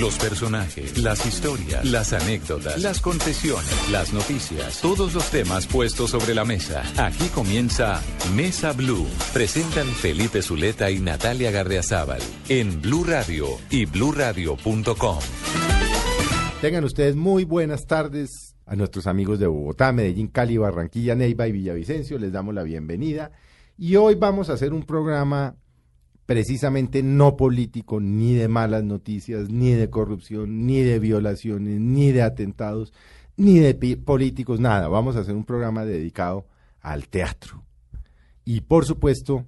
Los personajes, las historias, las anécdotas, las confesiones, las noticias, todos los temas puestos sobre la mesa. Aquí comienza Mesa Blue. Presentan Felipe Zuleta y Natalia Gardeazabal en Blue Radio y bluradio.com. Tengan ustedes muy buenas tardes a nuestros amigos de Bogotá, Medellín, Cali, Barranquilla, Neiva y Villavicencio. Les damos la bienvenida. Y hoy vamos a hacer un programa precisamente no político, ni de malas noticias, ni de corrupción, ni de violaciones, ni de atentados, ni de políticos, nada. Vamos a hacer un programa dedicado al teatro. Y por supuesto,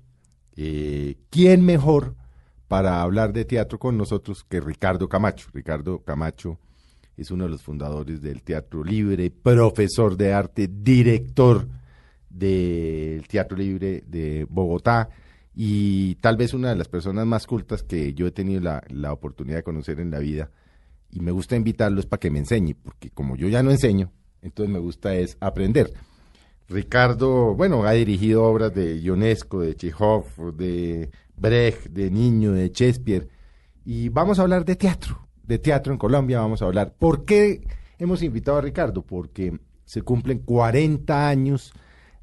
eh, ¿quién mejor para hablar de teatro con nosotros que Ricardo Camacho? Ricardo Camacho es uno de los fundadores del Teatro Libre, profesor de arte, director del Teatro Libre de Bogotá y tal vez una de las personas más cultas que yo he tenido la, la oportunidad de conocer en la vida. Y me gusta invitarlos para que me enseñe, porque como yo ya no enseño, entonces me gusta es aprender. Ricardo, bueno, ha dirigido obras de Ionesco, de Chekhov, de Brecht, de Niño, de Shakespeare. Y vamos a hablar de teatro, de teatro en Colombia, vamos a hablar. ¿Por qué hemos invitado a Ricardo? Porque se cumplen 40 años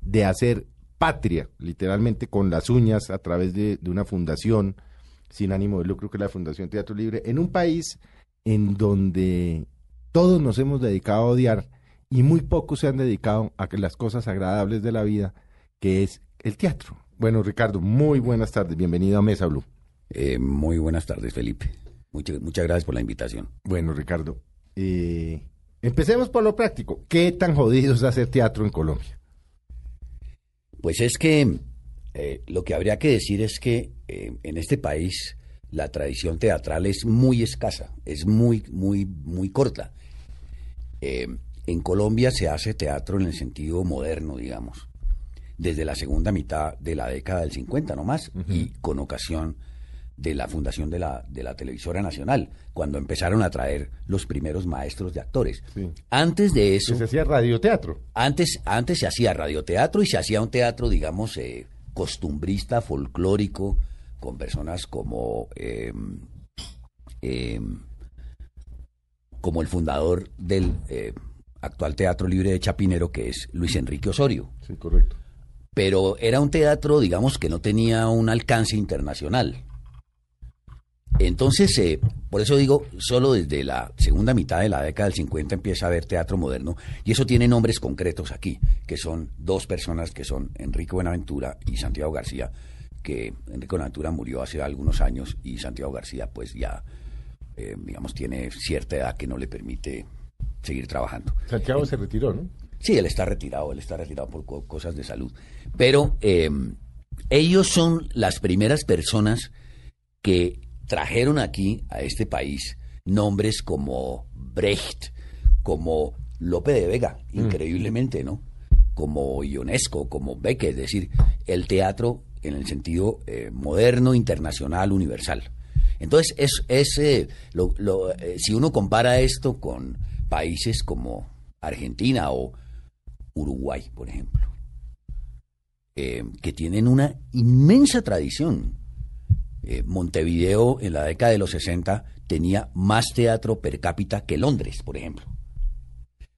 de hacer patria, literalmente con las uñas, a través de, una fundación sin ánimo de lucro, que es la Fundación Teatro Libre, en un país en donde todos nos hemos dedicado a odiar y muy pocos se han dedicado a las cosas agradables de la vida, que es el teatro. Bueno, Ricardo, muy buenas tardes, bienvenido a Mesa Blue. Eh, muy buenas tardes, Felipe. Muchas, muchas gracias por la invitación. Bueno, Ricardo, eh, empecemos por lo práctico. ¿Qué tan jodido es hacer teatro en Colombia? Pues es que eh, lo que habría que decir es que eh, en este país la tradición teatral es muy escasa, es muy, muy, muy corta. Eh, en Colombia se hace teatro en el sentido moderno, digamos, desde la segunda mitad de la década del 50 nomás, y con ocasión de la fundación de la, de la televisora nacional, cuando empezaron a traer los primeros maestros de actores. Antes de eso... Se hacía radioteatro. Antes, antes se hacía radioteatro y se hacía un teatro, digamos, eh, costumbrista, folclórico, con personas como... Em, como el fundador del eh, actual Teatro Libre de Chapinero, que es Luis Enrique Osorio. Sí, correcto. Pero era un teatro, digamos, que no tenía un alcance internacional. Entonces, eh, por eso digo, solo desde la segunda mitad de la década del 50 empieza a haber teatro moderno y eso tiene nombres concretos aquí, que son dos personas que son Enrique Buenaventura y Santiago García, que Enrique Buenaventura murió hace algunos años y Santiago García pues ya, eh, digamos, tiene cierta edad que no le permite seguir trabajando. Santiago se retiró, ¿no? Sí, él está retirado, él está retirado por cosas de salud. Pero eh, ellos son las primeras personas que trajeron aquí a este país nombres como Brecht, como Lope de Vega, mm. increíblemente, ¿no? Como Ionesco, como Becker, es decir, el teatro en el sentido eh, moderno, internacional, universal. Entonces, es, es eh, eh, si uno compara esto con países como Argentina o Uruguay, por ejemplo, que tienen una inmensa tradición eh, Montevideo en la década de los 60 tenía más teatro per cápita que Londres, por ejemplo.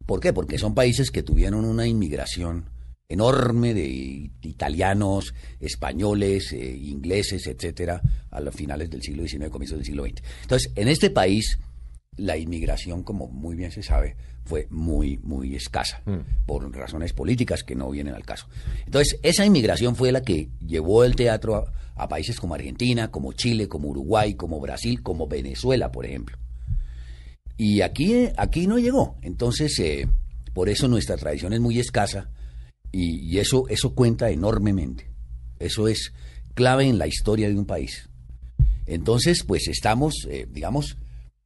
¿Por qué? Porque son países que tuvieron una inmigración enorme de italianos, españoles, eh, ingleses, etcétera, a los finales del siglo XIX, comienzos del siglo XX. Entonces, en este país, la inmigración, como muy bien se sabe, fue muy, muy escasa, mm. por razones políticas que no vienen al caso. Entonces, esa inmigración fue la que llevó el teatro a, a países como Argentina, como Chile, como Uruguay, como Brasil, como Venezuela, por ejemplo. Y aquí, aquí no llegó. Entonces, eh, por eso nuestra tradición es muy escasa y, eso, eso cuenta enormemente. Eso es clave en la historia de un país. Entonces, pues estamos, eh, digamos,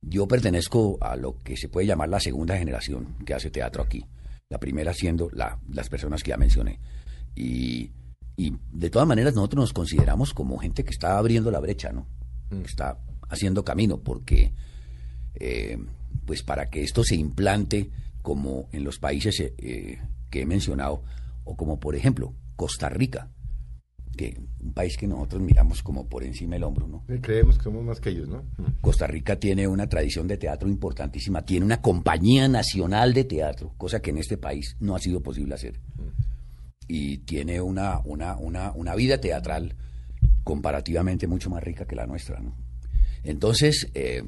yo pertenezco a lo que se puede llamar la segunda generación que hace teatro aquí. La primera siendo la, las personas que ya mencioné. Y, y de todas maneras nosotros nos consideramos como gente que está abriendo la brecha, ¿no? Que está haciendo camino, porque eh, pues para que esto se implante como en los países eh, eh, que he mencionado, o como por ejemplo Costa Rica, que un país que nosotros miramos como por encima del hombro, ¿no? Creemos que somos más que ellos, ¿no? Mm. Costa Rica tiene una tradición de teatro importantísima, tiene una compañía nacional de teatro, cosa que en este país no ha sido posible hacer. Y tiene una, una, una, una vida teatral comparativamente mucho más rica que la nuestra, ¿no? Entonces, eh,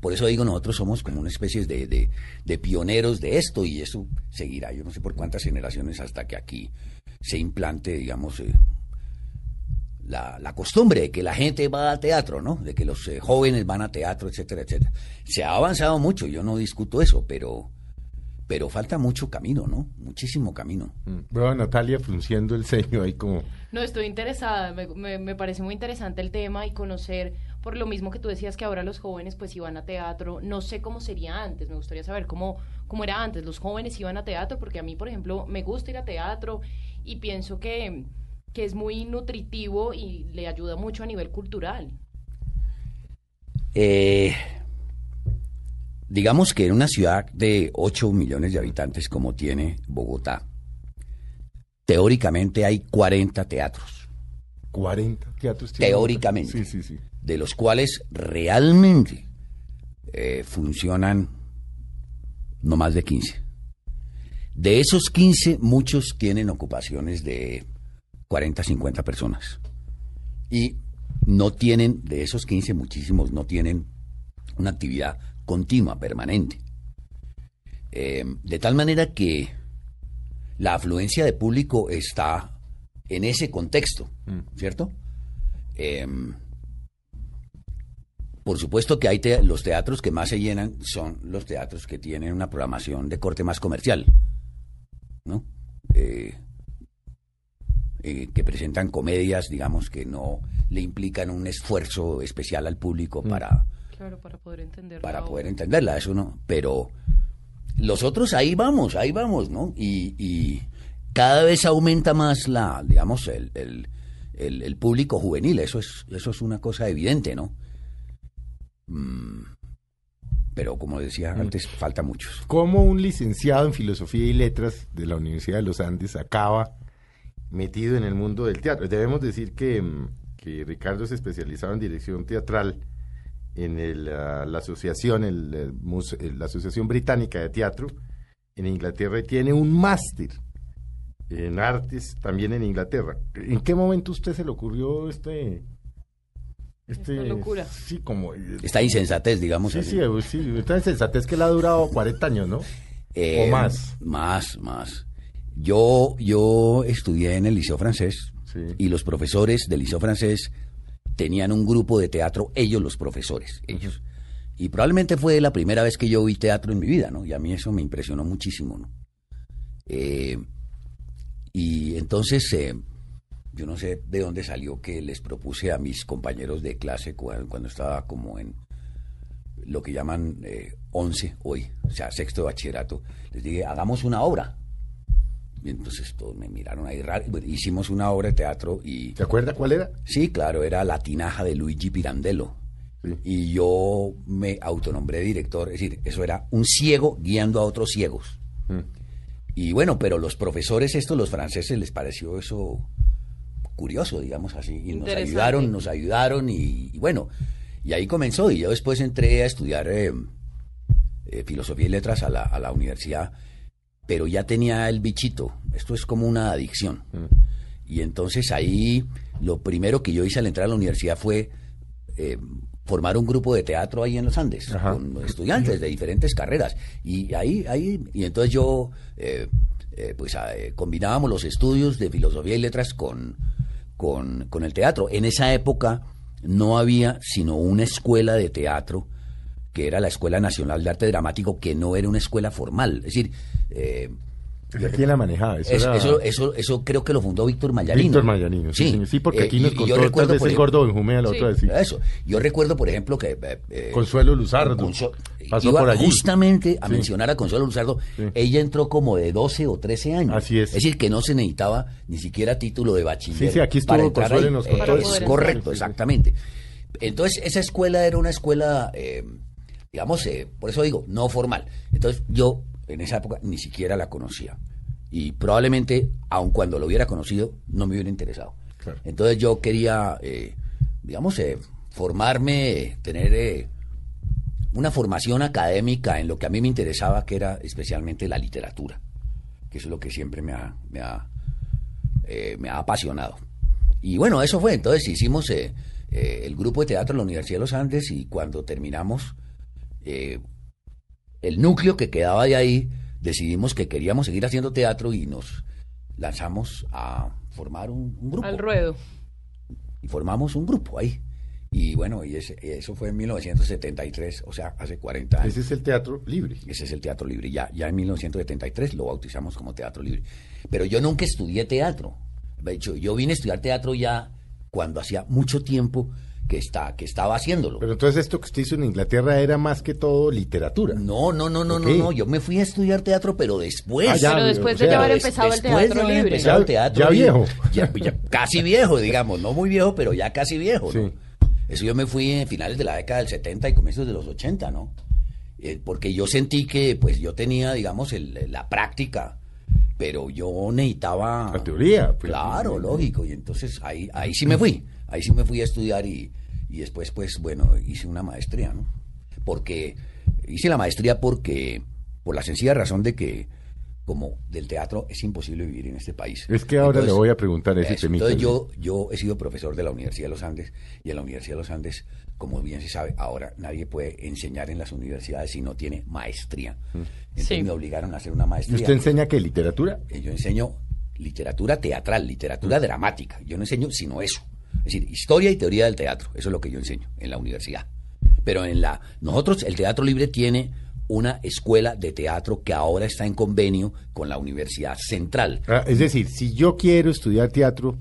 por eso digo, nosotros somos como una especie de, de- de pioneros de esto y eso seguirá, yo no sé por cuántas generaciones hasta que aquí se implante, digamos, eh, la, la costumbre de que la gente va a teatro, ¿no? De que los eh, jóvenes van a teatro, etcétera, etcétera. Se ha avanzado mucho, yo no discuto eso, pero, pero falta mucho camino, ¿no? Muchísimo camino. Mm. Veo a Natalia frunciendo el ceño ahí como... No, estoy interesada, me, me- me parece muy interesante el tema y conocer, por lo mismo que tú decías que ahora los jóvenes pues iban a teatro, no sé cómo sería antes, me gustaría saber cómo, cómo era antes, los jóvenes iban a teatro, porque a mí, por ejemplo, me gusta ir a teatro y pienso que, que es muy nutritivo y le ayuda mucho a nivel cultural. Eh, digamos que en una ciudad de 8 millones de habitantes como tiene Bogotá, teóricamente hay 40 teatros, 40 teatros. tiene Teóricamente. Sí, sí, sí. de los cuales realmente eh, funcionan no más de 15. De esos 15, muchos tienen ocupaciones de 40, 50 personas. Y no tienen, de esos 15, muchísimos no tienen una actividad continua, permanente. Eh, de tal manera que la afluencia de público está en ese contexto, ¿cierto? Em, por supuesto que hay te- los teatros que más se llenan son los teatros que tienen una programación de corte más comercial, ¿no? Eh, eh, que presentan comedias, digamos, que no le implican un esfuerzo especial al público para, Claro, para poder entender. para poder entenderla, eso no. Pero los otros ahí vamos, ahí vamos, ¿no? Y, y cada vez aumenta más la, digamos, el, el, el- el público juvenil, eso es, eso es una cosa evidente, ¿no? Mm, pero como decía antes, falta mucho. ¿Cómo un licenciado en Filosofía y Letras de la Universidad de los Andes acaba metido en el mundo del teatro? Debemos decir que, mm, que Ricardo se especializaba en dirección teatral en el, ah, la asociación, el, eh, muse- la Asociación Británica de Teatro en Inglaterra y tiene un máster en artes también en Inglaterra. ¿En qué momento a usted se le ocurrió este... Esta locura. Sí, como... eh, Esta insensatez, digamos. Sí, así. sí, eh, sí, esta sensatez que le ha durado 40 años, ¿no? Eh, ¿O más? Más, más. Yo, yo estudié en el Liceo Francés Sí. y los profesores del Liceo Francés tenían un grupo de teatro, ellos los profesores, ellos. Y probablemente fue la primera vez que yo vi teatro en mi vida, ¿no? Y a mí eso me impresionó muchísimo, ¿no? Eh, y entonces, eh, yo no sé de dónde salió que les propuse a mis compañeros de clase cuando, cuando estaba como en lo que llaman eh, 11 hoy, o sea, sexto de bachillerato, les dije, hagamos una obra. Y entonces todos me miraron ahí raro. Bueno, Hicimos una obra de teatro y... ¿Se acuerda cuál era? Sí, claro, era La tinaja de Luigi Pirandello. Sí. Y yo me autonombré director, es decir, eso era un ciego guiando a otros ciegos. Mm. Y bueno, pero los profesores estos, los franceses, les pareció eso curioso, digamos así. Y nos ayudaron, nos ayudaron y, y bueno, y ahí comenzó. Y yo después entré a estudiar eh, eh, filosofía y letras a la, a la universidad, pero ya tenía el bichito. Esto es como una adicción. Y entonces ahí lo primero que yo hice al entrar a la universidad fue eh, formar un grupo de teatro ahí en los Andes, Ajá. con estudiantes de diferentes carreras. Y ahí, ahí, y entonces yo, eh, eh, pues ah, eh, combinábamos los estudios de filosofía y letras con, con, con el teatro. En esa época no había sino una escuela de teatro que era la Escuela Nacional de Arte Dramático, que no era una escuela formal. Es decir, eh, ¿Y quién la manejaba? Eso, Eso, era eso, eso, eso creo que lo fundó Víctor Mayanino. Víctor Mayanino, sí, señor. Sí, porque Eh, aquí nos contó yo tal recuerdo, vez el ejemplo- gordo Benjumea, la otra vez, sí. Eso. Yo recuerdo, por ejemplo, que eh, eh, Consuelo Luzardo. Pasó iba por allí. justamente a Sí. mencionar a Consuelo Luzardo. Sí. Ella entró como de 12 o 13 años. Así es. Es decir, que no se necesitaba ni siquiera título de bachiller. Sí, sí, aquí estuvo Consuelo y ahí. nos Eh, contó eso. es correcto, exactamente. Entonces, esa escuela era una escuela, eh, digamos, eh, por eso digo, no formal. Entonces, yo en esa época ni siquiera la conocía. Y probablemente, aun cuando lo hubiera conocido, no me hubiera interesado. Claro. Entonces, yo quería, eh, digamos, eh, formarme, tener eh, una formación académica en lo que a mí me interesaba, que era especialmente la literatura, que es lo que siempre me ha, me ha, eh, me ha apasionado. Y bueno, eso fue. Entonces hicimos eh, eh, el grupo de teatro en la Universidad de los Andes y cuando terminamos, eh, el núcleo que quedaba de ahí, decidimos que queríamos seguir haciendo teatro y nos lanzamos a formar un, un grupo. Al ruedo. Y formamos un grupo ahí. Y bueno, y ese- eso fue en 1973, o sea, hace 40 años. Ese es el teatro libre. Ese es el Teatro Libre. Ya, ya en 1973 lo bautizamos como Teatro Libre. Pero yo nunca estudié teatro. De hecho, yo vine a estudiar teatro ya cuando hacía mucho tiempo que, está, que estaba haciéndolo. Pero entonces esto que usted hizo en Inglaterra era más que todo literatura. no, no, no, no, no, no. Yo me fui a estudiar teatro, pero después. Ah, ya, Pero después o de sea, ya haber Des- empezado el de teatro haber libre. Ya- teatro ya viejo. Ya- ya casi viejo, digamos. No muy viejo, pero ya casi viejo. ¿no? Sí. Eso yo me fui en finales de la década del 70 y comienzos de los 80, ¿no? Eh, porque yo sentí que pues yo tenía, digamos, el- la práctica, pero yo necesitaba... La teoría, pues. Claro, lógico. Y entonces ahí, ahí sí me fui. Ahí sí me fui a estudiar y, y después, pues, bueno, hice una maestría, ¿no? Porque hice la maestría porque, por la sencilla razón de que, como del teatro es imposible vivir en este país. Es que ahora le Entonces, voy a preguntar ese temita. Entonces yo, yo he sido profesor de la Universidad de los Andes y en la Universidad de los Andes, como bien se sabe, ahora nadie puede enseñar en las universidades si no tiene maestría. Entonces Sí. me obligaron a hacer una ¿Y maestría. usted enseña qué? ¿Literatura? Eh, Yo enseño literatura teatral, literatura dramática. Yo no enseño sino eso. Es decir, historia y teoría del teatro. Eso es lo que yo enseño en la universidad. Pero en la nosotros el Teatro Libre tiene una escuela de teatro que ahora está en convenio con la Universidad Central. Ah, es decir, si yo quiero estudiar teatro,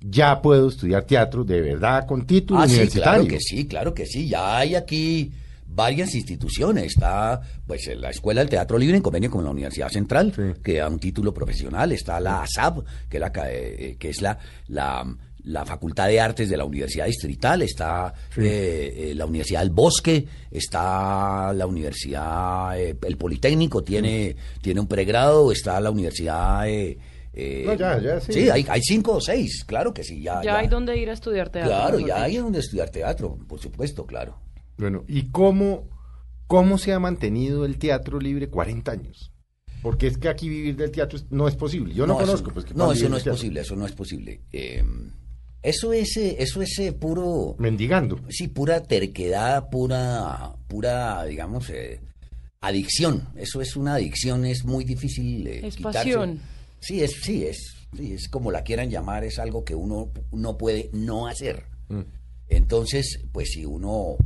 ya puedo estudiar teatro de verdad con título Ah, sí, universitario. claro que sí, claro que sí. Ya hay aquí varias instituciones. Está pues la Escuela del Teatro Libre en convenio con la Universidad Central, Sí. que da un título profesional. Está la ASAP, que es la, eh, que es la, la, la Facultad de Artes de la Universidad Distrital. Está eh, eh, la Universidad del Bosque. Está la Universidad, eh, el Politécnico tiene, tiene un pregrado. Está la Universidad... eh, eh, No, ya, ya, sí. hay, hay cinco o seis, claro que sí. Ya, Ya hay donde ir a estudiar teatro. Claro, ya hay donde estudiar teatro, por supuesto, claro. Bueno, ¿y cómo, cómo se ha mantenido el teatro libre 40 años? Porque es que aquí vivir del teatro no es posible. Yo no, conozco. Pues, que no, eso no es teatro. posible, eso no es posible. Eh, eso es, eso es puro, Mendigando. sí, pura terquedad, pura, pura, digamos, eh, adicción. Eso es una adicción, es muy difícil eh, Es quitarse. pasión. Sí, es, sí, es, sí, es como la quieran llamar, es algo que uno no puede no hacer. Mm. Entonces, pues si uno...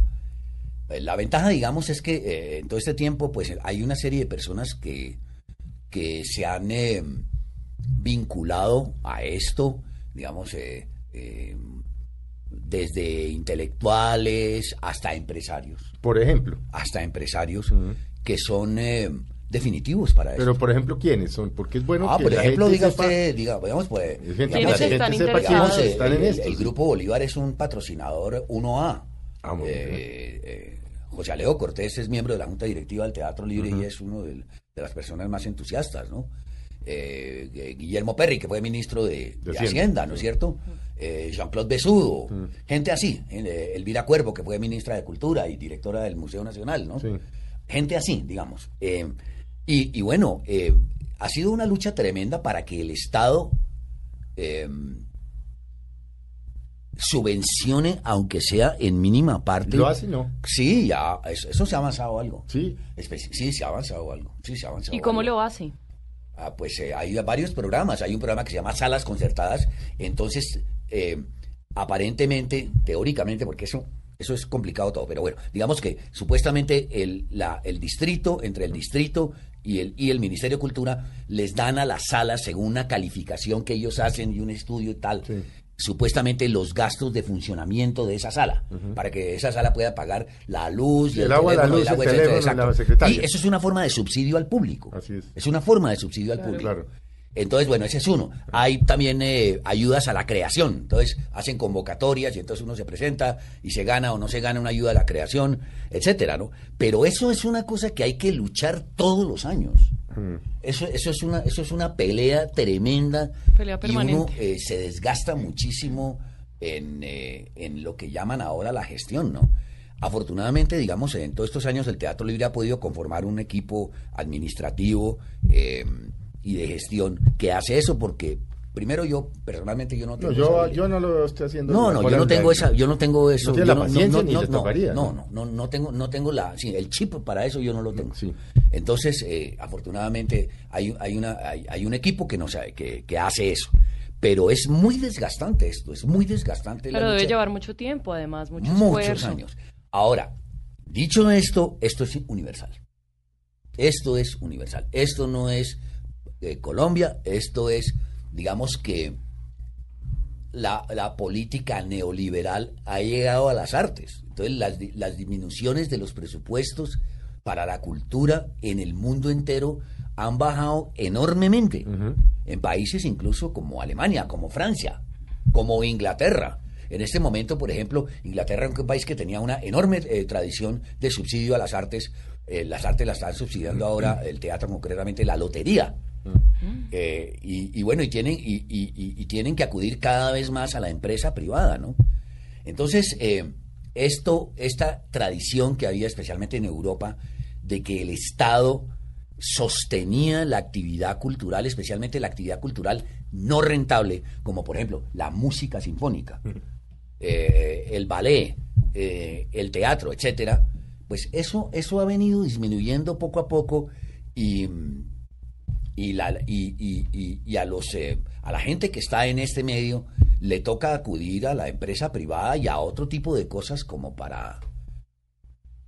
eh, La ventaja, digamos, es que eh, en todo este tiempo, pues hay una serie de personas que, que se han eh, vinculado a esto, digamos, eh, eh, desde intelectuales hasta empresarios, Por ejemplo. hasta empresarios que son eh, definitivos para Pero, esto. por ejemplo, ¿quiénes son? Porque es bueno ah, que por ejemplo, diga sepa- usted, diga, digamos, pues, Es gente- ¿Quiénes la están gente sepa quiénes interesados? el, están en el- esto. el Grupo Bolívar es un patrocinador 1A. Ah, muy bien. Eh, eh, José Alejo Cortés es miembro de la Junta Directiva del Teatro Libre y es uno del- de las personas más entusiastas, ¿no? Eh, Guillermo Perry, que fue ministro de, de Hacienda. Hacienda, ¿no es cierto? Eh, Jean-Claude Besudo, gente así. eh, Elvira Cuervo, que fue ministra de Cultura y directora del Museo Nacional, ¿no? Sí. Gente así, digamos. Eh, y, y bueno, eh, ha sido una lucha tremenda para que el Estado eh, subvencione, aunque sea en mínima parte. ¿Lo hace? No. Sí, ya, eso, eso se ha avanzado algo. Sí. Espe- Sí, se ha avanzado algo. Sí, se ha avanzado ¿Y cómo algo. lo hace? Ah, pues eh, hay varios programas. Hay un programa que se llama Salas Concertadas. Entonces, eh, aparentemente, teóricamente, porque eso, eso es complicado todo, pero bueno, digamos que supuestamente el, la- el distrito, entre el distrito y el, y el Ministerio de Cultura les dan a las salas, según una calificación que ellos hacen y un estudio y tal, Sí. supuestamente los gastos de funcionamiento de esa sala, para que esa sala pueda pagar la luz, y El agua, la luz, el etcétera, teléfono y exacto. la secretaria. Y eso es una forma de subsidio al público. Así es. Es una forma de subsidio al público. Claro. Entonces, bueno, ese es uno. Hay también eh, ayudas a la creación. Entonces, hacen convocatorias y entonces uno se presenta y se gana o no se gana una ayuda a la creación, etcétera, ¿no? Pero eso es una cosa que hay que luchar todos los años. Eso, eso, es una, eso es una pelea tremenda. Pelea y uno permanente. eh, se desgasta muchísimo en, eh, en lo que llaman ahora la gestión, ¿no? Afortunadamente, digamos, en todos estos años el Teatro Libre ha podido conformar un equipo administrativo eh, y de gestión que hace eso porque primero yo personalmente yo no No, tengo yo, esa yo no lo usted haciendo. no, no, yo no tengo esa, yo no tengo eso. No tiene yo la paciencia ni les no, tocaría, No, ¿no? no, no, no, no tengo, no tengo la, sí, el chip para eso yo no lo tengo. Sí. Entonces, eh, afortunadamente hay, hay una, hay, hay un equipo que no sabe, que, que hace eso. Pero es muy desgastante esto, es muy desgastante. la Pero debe lucha. llevar mucho tiempo, además, mucho muchos esfuerzo. años. Ahora, dicho esto, esto es universal. Esto es universal. Esto no es eh, Colombia, esto es, digamos que la, la política neoliberal ha llegado a las artes. Entonces, las, las disminuciones de los presupuestos para la cultura en el mundo entero han bajado enormemente. En países incluso como Alemania, como Francia, como Inglaterra. En este momento, por ejemplo, Inglaterra es un país que tenía una enorme eh, tradición de subsidio a las artes. Eh, las artes las están subsidiando ahora, el teatro concretamente, la lotería. Eh, y, y bueno, y tienen, y, y- y- y tienen que acudir cada vez más a la empresa privada, ¿no? Entonces, eh, esto, esta tradición que había especialmente en Europa de que el Estado sostenía la actividad cultural, especialmente la actividad cultural no rentable, como por ejemplo la música sinfónica, eh, el ballet, eh, el teatro, etcétera, pues eso, eso ha venido disminuyendo poco a poco y, y, la, y, y- y- y a, los, eh, a la gente que está en este medio le toca acudir a la empresa privada y a otro tipo de cosas como para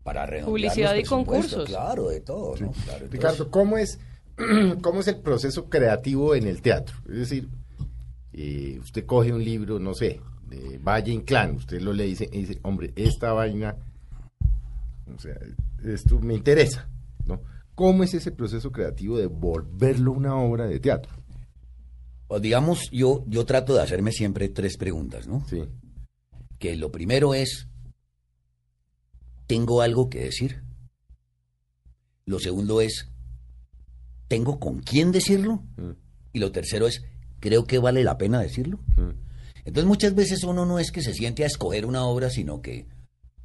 para Publicidad y concursos. Claro, de todo. ¿no? Claro, Ricardo, ¿cómo es, ¿cómo es el proceso creativo en el teatro? Es decir, eh, usted coge un libro, no sé, de Valle Inclán, usted lo lee y dice, y dice, hombre, esta vaina, o sea, esto me interesa, ¿no? ¿Cómo es ese proceso creativo de volverlo una obra de teatro? o digamos, yo, yo trato de hacerme siempre tres preguntas, ¿no? Sí. Que lo primero es, ¿tengo algo que decir? Lo segundo es, ¿tengo con quién decirlo? Mm. Y lo tercero es, ¿creo que vale la pena decirlo? Mm. Entonces muchas veces uno no es que se siente a escoger una obra, sino que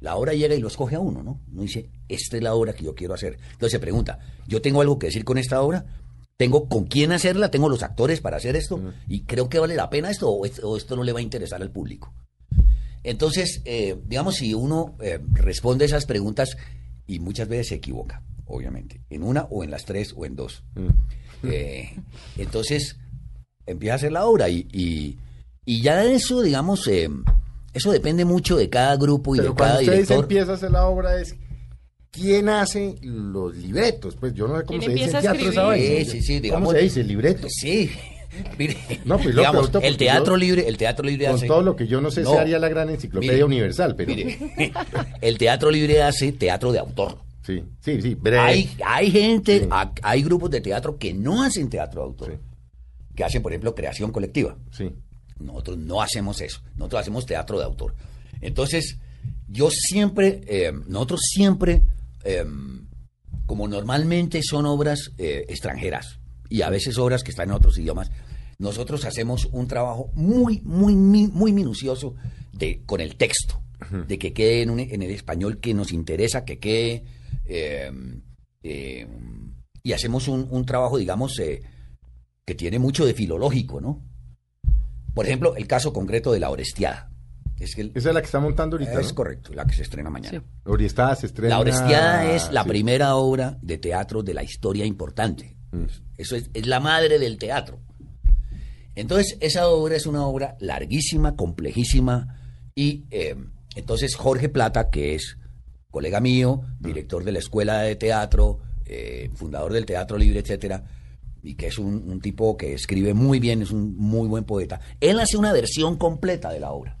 la obra llega y lo escoge a uno, ¿no? Uno dice, esta es la obra que yo quiero hacer. Entonces se pregunta, ¿yo tengo algo que decir con esta obra? ¿Tengo con quién hacerla? ¿Tengo los actores para hacer esto? ¿Y creo que vale la pena esto o, es- o esto no le va a interesar al público? Entonces, eh, digamos, si uno eh, responde esas preguntas y muchas veces se equivoca, obviamente, en una o en las tres o en dos. Eh, entonces, empieza a hacer la obra y, y, y ya eso, digamos, eh, eso depende mucho de cada grupo y Pero de cuando cada usted director. empieza a hacer la obra es quién hace los libretos, pues yo no sé cómo ¿Quién se dice en empieza a teatro esa escribir? vaina. Sí, sí, sí, ¿Cómo se dice libreto? Sí, mire, No, pues lo digamos, el teatro yo- libre, el teatro libre Con hace- todo lo que yo no sé No. se haría la gran enciclopedia Mire, universal, pero Mire, el teatro libre hace teatro de autor. sí, sí, sí, breve. Hay, hay gente, Sí. hay grupos de teatro que no hacen teatro de autor, Sí. que hacen, por ejemplo, creación colectiva. Sí. Nosotros no hacemos eso, nosotros hacemos teatro de autor. Entonces, yo siempre, eh, nosotros siempre, eh, como normalmente son obras eh, extranjeras y a veces obras que están en otros idiomas, nosotros hacemos un trabajo muy, muy, muy minucioso de, con el texto, de que quede en, un- en el español que nos interesa, que quede, y hacemos un, un trabajo, digamos, eh, que tiene mucho de filológico, ¿no? Por ejemplo, el caso concreto de la Orestiada. Es que el- Esa es la que está montando ahorita, es ¿no? correcto, la que se estrena mañana. Sí. Se estrena. La Orestiada es la sí. primera obra de teatro de la historia importante. Mm. Eso es, es la madre del teatro. Entonces, esa obra es una obra larguísima, complejísima, y eh, entonces Jorge Plata, que es colega mío, director de la Escuela de Teatro, eh, fundador del Teatro Libre, etcétera, y que es un, un tipo que escribe muy bien, es un muy buen poeta, él hace una versión completa de la obra.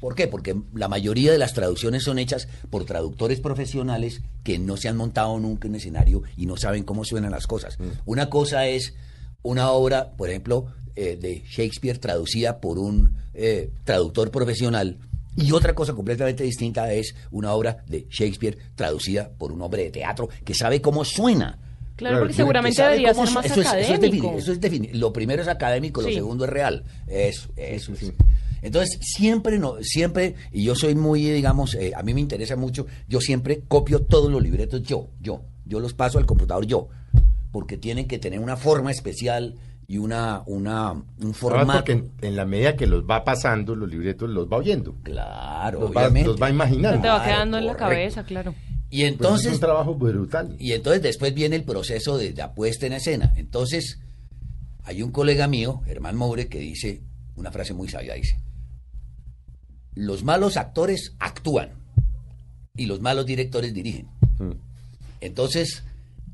¿Por qué? Porque la mayoría de las traducciones son hechas por traductores profesionales que no se han montado nunca en un escenario y no saben cómo suenan las cosas. Una cosa es una obra, por ejemplo, eh, de Shakespeare traducida por un eh, traductor profesional y otra cosa completamente distinta es una obra de Shakespeare traducida por un hombre de teatro que sabe cómo suena. Claro, Claro, porque que seguramente debería ser más eso es- eso es académico. defini- eso es defini- Lo primero es académico, lo Sí. segundo es real. Eso, eso es. Entonces, siempre, no, siempre, y yo soy muy, digamos, eh, a mí me interesa mucho, yo siempre copio todos los libretos yo, yo, yo los paso al computador yo, porque tienen que tener una forma especial y una, una, un Además, formato. porque en, en la medida que los va pasando, los libretos los va oyendo. Claro, Los va, obviamente. los va imaginando. Te va Claro, quedando en la correcto. cabeza, claro. Y Pues entonces, es un trabajo brutal. Y entonces después viene el proceso de, de apuesta en escena. Entonces, hay un colega mío, Germán Moure, que dice una frase muy sabia, dice, los malos actores actúan y los malos directores dirigen. Mm. Entonces,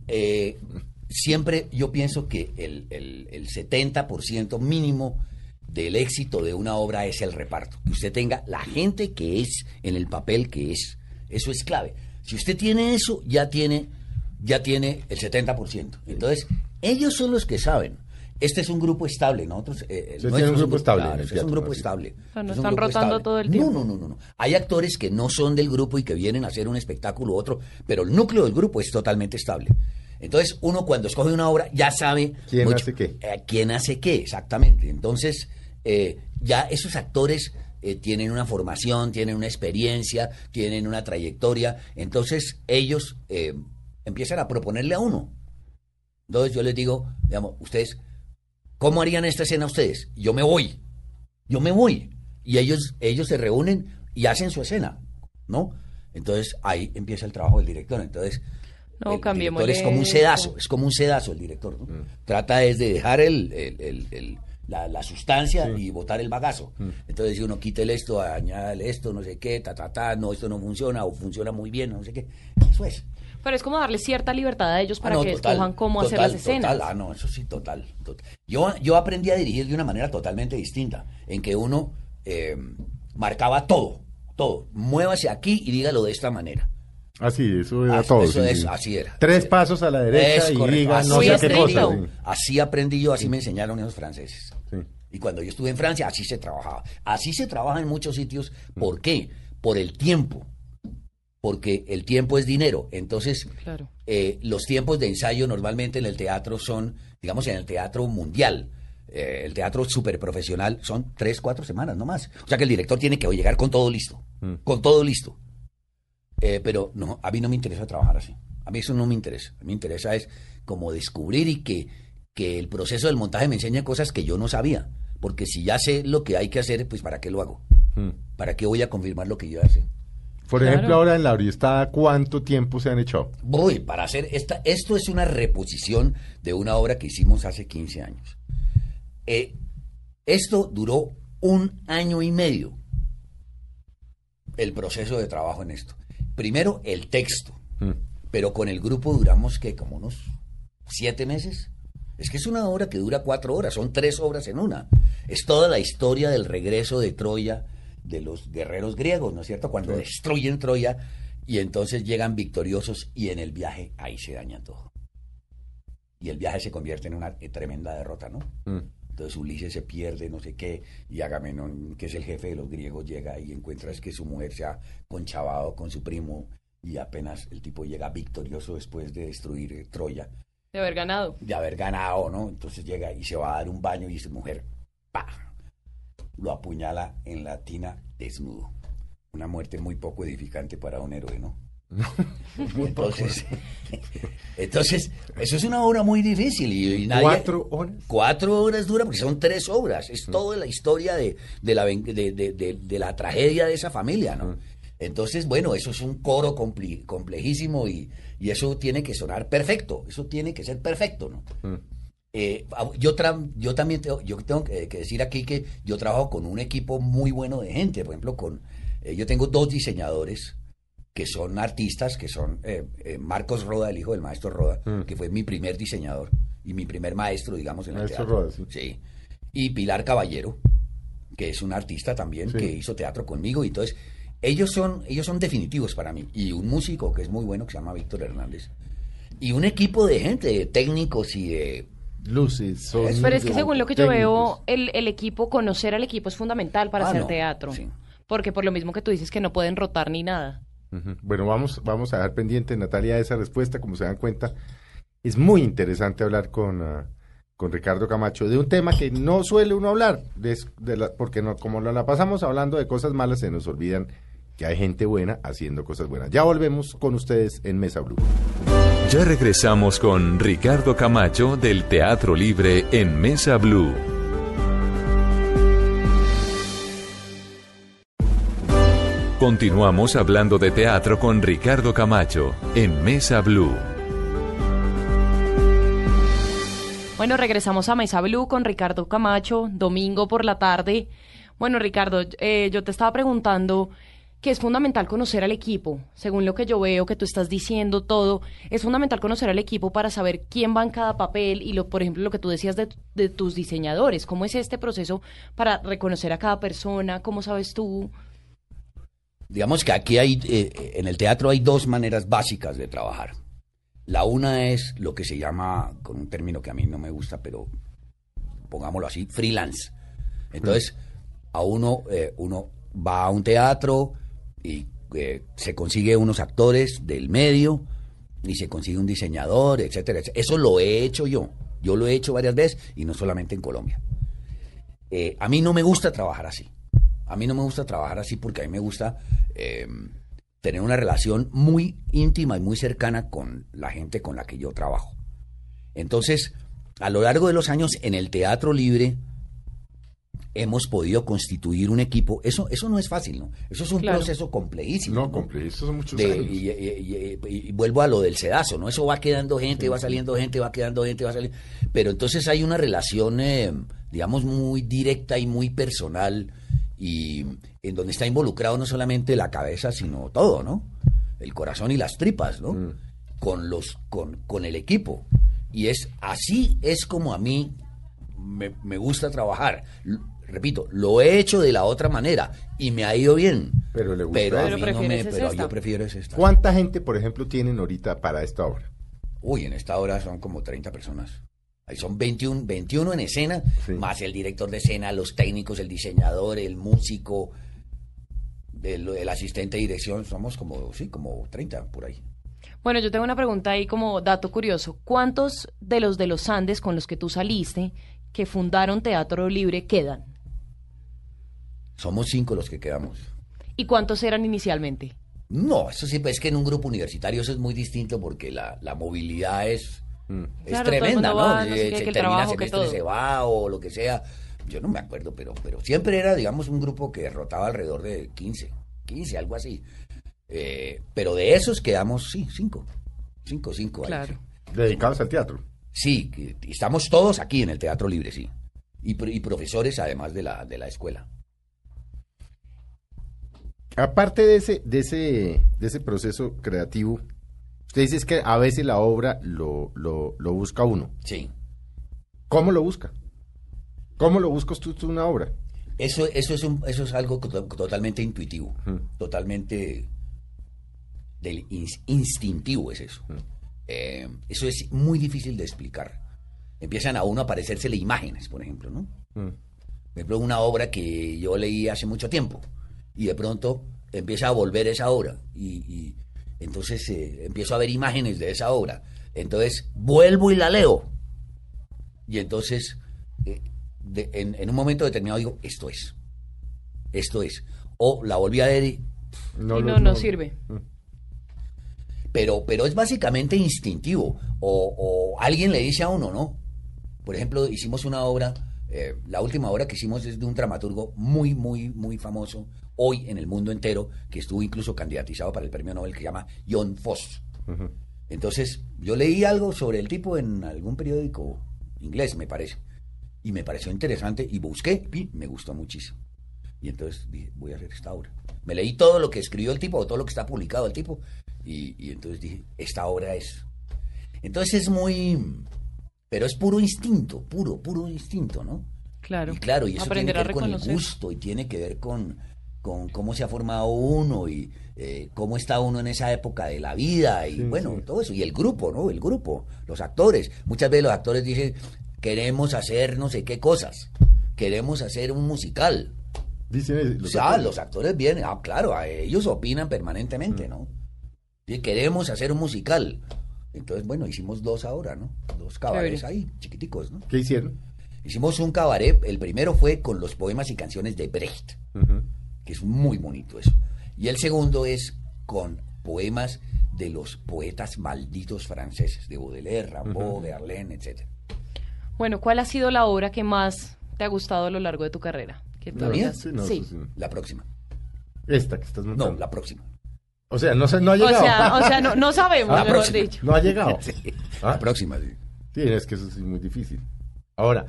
eh, siempre yo pienso que el, el, el 70% mínimo del éxito de una obra es el reparto. Que usted tenga la gente que es en el papel que es. Eso es clave. Si usted tiene eso, ya tiene, ya tiene el 70%. Entonces, ellos son los que saben. Este es un grupo estable, nosotros... eh, nuestro tiene un es grupo estable claro, este es un grupo ¿no? estable. O sea, no Es un están grupo rotando estable. todo el No, tiempo. No, no, no, no. Hay actores que no son del grupo y que vienen a hacer un espectáculo u otro, pero el núcleo del grupo es totalmente estable. Entonces, uno cuando escoge una obra ya sabe... ¿Quién hace qué? eh, ¿Quién hace qué? Exactamente. Entonces, eh, ya esos actores eh, tienen una formación, tienen una experiencia, tienen una trayectoria. Entonces, ellos eh, empiezan a proponerle a uno. Entonces, yo les digo, digamos, ustedes, ¿cómo harían esta escena ustedes? Yo me voy. Yo me voy. Y ellos, ellos se reúnen y hacen su escena, ¿no? Entonces, ahí empieza el trabajo del director. Entonces, No, el director es como un sedazo, es como un sedazo el director. ¿no? Mm. Trata es de dejar el, el- el- el- la, la sustancia y botar el bagazo. Mm. Entonces, si uno quítele esto, añádale esto, no sé qué, ta, ta, ta, no, esto no funciona o funciona muy bien, no sé qué. Eso es. Pero es como darle cierta libertad a ellos para Ah, no, que total, escojan cómo hacer las escenas. total. Ah, no, eso sí, total. total. Yo, yo aprendí a dirigir de una manera totalmente distinta, en que uno eh, marcaba todo, todo. Muévase aquí y dígalo de esta manera. Así, eso era Así- todo. eso sí, es, sí. así era. Tres pasos a la derecha Es y correcto. diga Así no sé qué cosa. Así aprendí yo, así me enseñaron esos franceses. Sí. Y cuando yo estuve en Francia, así se trabajaba. Así se trabaja en muchos sitios. ¿Por qué? Por el tiempo. Porque el tiempo es dinero. Entonces, Claro. eh, los tiempos de ensayo normalmente en el teatro son, digamos, en el teatro mundial. eh, el teatro súper profesional son tres, cuatro semanas, no más. O sea que el director tiene que llegar con todo listo. Mm. Con todo listo. Eh, pero no, a mí no me interesa trabajar así. A mí eso no me interesa. A mí me interesa es como descubrir y que, que el proceso del montaje me enseñe cosas que yo no sabía. Porque si ya sé lo que hay que hacer, pues ¿para qué lo hago? Mm. ¿Para qué voy a confirmar lo que yo ya sé? Por Claro. ejemplo, ahora en la Oriestada, ¿cuánto tiempo se han hecho? Voy para hacer esta. Esto es una reposición de una obra que hicimos hace 15 años. Eh, esto duró un año y medio. El proceso de trabajo en esto. Primero el texto, Mm. pero con el grupo duramos que como unos siete meses. Es que es una obra que dura cuatro horas, son tres obras en una. Es toda la historia del regreso de Troya de los guerreros griegos, ¿no es cierto? Cuando destruyen Troya y entonces llegan victoriosos y en el viaje ahí se daña todo. Y el viaje se convierte en una tremenda derrota, ¿no? Mm. Entonces Ulises se pierde, no sé qué, y Agamenón, que es el jefe de los griegos, llega y encuentra es que su mujer se ha conchavado con su primo y apenas el tipo llega victorioso después de destruir eh, Troya, De haber ganado. de haber ganado, ¿no? Entonces llega y se va a dar un baño y su mujer, ¡pa! Lo apuñala en la tina desnudo. Una muerte muy poco edificante para un héroe, ¿no? entonces, entonces, eso es una obra muy difícil y, y nadie... ¿Cuatro horas? Cuatro horas dura porque son tres obras. Es toda la historia de, de la, ven- de, de- de- de la tragedia de esa familia, ¿no? Entonces, bueno, eso es un coro complejísimo y, y eso tiene que sonar perfecto. Eso tiene que ser perfecto, ¿no? Mm. Eh, a- yo, tra- yo también tengo, yo tengo que, que decir aquí que yo trabajo con un equipo muy bueno de gente. Por ejemplo, con eh, yo tengo dos diseñadores que son artistas, que son eh, eh, Marcos Roda, el hijo del maestro Roda, que fue mi primer diseñador y mi primer maestro, digamos, en el Maestro teatro. Roda, sí. Sí. Y Pilar Caballero, que es un artista también, Sí. que hizo teatro conmigo. Y entonces, ellos son, ellos son definitivos para mí. Y un músico que es muy bueno, que se llama Víctor Hernández. Y un equipo de gente, de técnicos y de... Luces, sonido, Pero es que según lo que yo veo, el, el equipo, conocer al equipo es fundamental para Ah, hacer no, teatro. sí. Porque por lo mismo que tú dices que no pueden rotar ni nada. Bueno, vamos, vamos a dar pendiente, Natalia, esa respuesta, como se dan cuenta. Es muy interesante hablar con, ah, con Ricardo Camacho de un tema que no suele uno hablar, de la- porque no, como la, la pasamos hablando de cosas malas, se nos olvidan que hay gente buena haciendo cosas buenas. Ya volvemos con ustedes en Mesa Blue. Ya regresamos con Ricardo Camacho del Teatro Libre en Mesa Blue. Continuamos hablando de teatro con Ricardo Camacho en Mesa Blue. Bueno, regresamos a Mesa Blue con Ricardo Camacho, domingo por la tarde. Bueno, Ricardo, eh, yo te estaba preguntando que es fundamental conocer al equipo. Según lo que yo veo que tú estás diciendo todo, es fundamental conocer al equipo para saber quién va en cada papel y, lo, por ejemplo, lo que tú decías de, de tus diseñadores. ¿Cómo es este proceso para reconocer a cada persona? ¿Cómo sabes tú? Digamos que aquí hay, eh, en el teatro hay dos maneras básicas de trabajar. La una es lo que se llama, con un término que a mí no me gusta, pero pongámoslo así, freelance. Entonces, a uno, eh, uno va a un teatro y eh, se consigue unos actores del medio y se consigue un diseñador, etcétera, etcétera. Eso lo he hecho yo. Yo lo he hecho varias veces y no solamente en Colombia. Eh, a mí no me gusta trabajar así. A mí no me gusta trabajar así porque a mí me gusta eh, tener una relación muy íntima y muy cercana con la gente con la que yo trabajo. Entonces, a lo largo de los años en el teatro libre hemos podido constituir un equipo. Eso, eso no es fácil, ¿no? Eso es un Claro. proceso complejísimo. No, cumple, estos son muchos De- años. y, y- y- y vuelvo a lo del sedazo, ¿no? Eso va quedando gente, va saliendo gente, va quedando gente, va saliendo. Pero entonces hay una relación, eh, digamos, muy directa y muy personal y en donde está involucrado no solamente la cabeza, sino todo, ¿no? El corazón y las tripas, ¿no? Con los, con, con el equipo. Y es así es como a mí me, me gusta trabajar. L- repito, lo he hecho de la otra manera y me ha ido bien. Pero le gusta. Pero, a Pero mí no me, prefieres es pero esta. yo prefiero es esta. ¿Cuánta gente, por ejemplo, tienen ahorita para esta obra? Uy, en esta hora son como 30 personas. Ahí son 21, 21 en escena, Sí. más el director de escena, los técnicos, el diseñador, el músico, el, el asistente de dirección. Somos como, sí, como 30 por ahí. Bueno, yo tengo una pregunta ahí como dato curioso. ¿Cuántos de los de los Andes con los que tú saliste que fundaron Teatro Libre quedan? Somos cinco los que quedamos. ¿Y cuántos eran inicialmente? No, eso sí, pues es que en un grupo universitario eso es muy distinto porque la, la movilidad es, es Claro, todo el tremenda, ¿no? va, no sé Eh, qué, se que termina semestre, se va o lo que sea. Yo no me acuerdo, pero, pero siempre era, digamos, un grupo que rotaba alrededor de 15, 15, algo así. Eh, pero de esos quedamos, sí, cinco. Cinco, cinco. Claro. sí. Dedicados al teatro. Sí, estamos todos aquí en el Teatro Libre, sí. Y, y profesores además de la, de la escuela. Aparte de ese, de ese, de ese proceso creativo, usted dice es que a veces la obra lo, lo, lo busca uno. Sí. ¿Cómo lo busca? ¿Cómo lo buscas tú, tú una obra? Eso, eso, es, un- eso es algo to- totalmente intuitivo, totalmente del ins- instintivo es eso. Eh, eso es muy difícil de explicar. Empiezan a uno a aparecérsele imágenes, por ejemplo, ¿no? Por ejemplo, una obra que yo leí hace mucho tiempo y de pronto empieza a volver esa obra y, y entonces eh, empiezo a ver imágenes de esa obra. Entonces vuelvo y la leo y entonces eh, de- en, en un momento determinado digo, esto es, esto es. O la volví a ver y lo- no, no sirve. pero, pero es básicamente instintivo. O, o alguien le dice a uno, ¿no? Por ejemplo, hicimos una obra, eh, la última obra que hicimos es de un dramaturgo muy, muy, muy famoso hoy en el mundo entero, que estuvo incluso candidatizado para el premio Nobel, que se llama John Foss. Entonces, yo leí algo sobre el tipo en algún periódico inglés, me parece. Y me pareció interesante y busqué y me gustó muchísimo. Y entonces dije, voy a hacer esta obra. Me leí todo lo que escribió el tipo, todo lo que está publicado el tipo, y, y entonces dije, esta obra es. Entonces es muy. Pero es puro instinto, puro, puro instinto, ¿no? Claro. Y claro, y eso Aprender tiene que ver con el gusto y tiene que ver con, con cómo se ha formado uno y eh, cómo está uno en esa época de la vida y Sí, bueno, sí. todo eso. Y el grupo, ¿no? El grupo, los actores. Muchas veces los actores dicen, queremos hacer no sé qué cosas, queremos hacer un musical. Dicen eh, O los sea, actores. los actores vienen, ah, claro, ellos opinan permanentemente, ¿no? Y queremos hacer un musical. Entonces, bueno, hicimos dos ahora, ¿no? Dos cabarets ahí, chiquiticos, ¿no? ¿Qué hicieron? Hicimos un cabaret, el primero fue con los poemas y canciones de Brecht. Que es muy bonito eso. Y el segundo es con poemas de los poetas malditos franceses, de Baudelaire, Rimbaud, Verlaine, etc. Bueno, ¿cuál ha sido la obra que más te ha gustado a lo largo de tu carrera? ¿La mía? Sí, no, sí. eso sí. La próxima. Esta que estás montando. No, la próxima. O sea, no, se- no ha O llegado. sea, o sea, no, no sabemos, La mejor próxima. dicho. No ha llegado. Sí, Ah. La próxima, sí. Sí, es que eso sí es muy difícil. Ahora,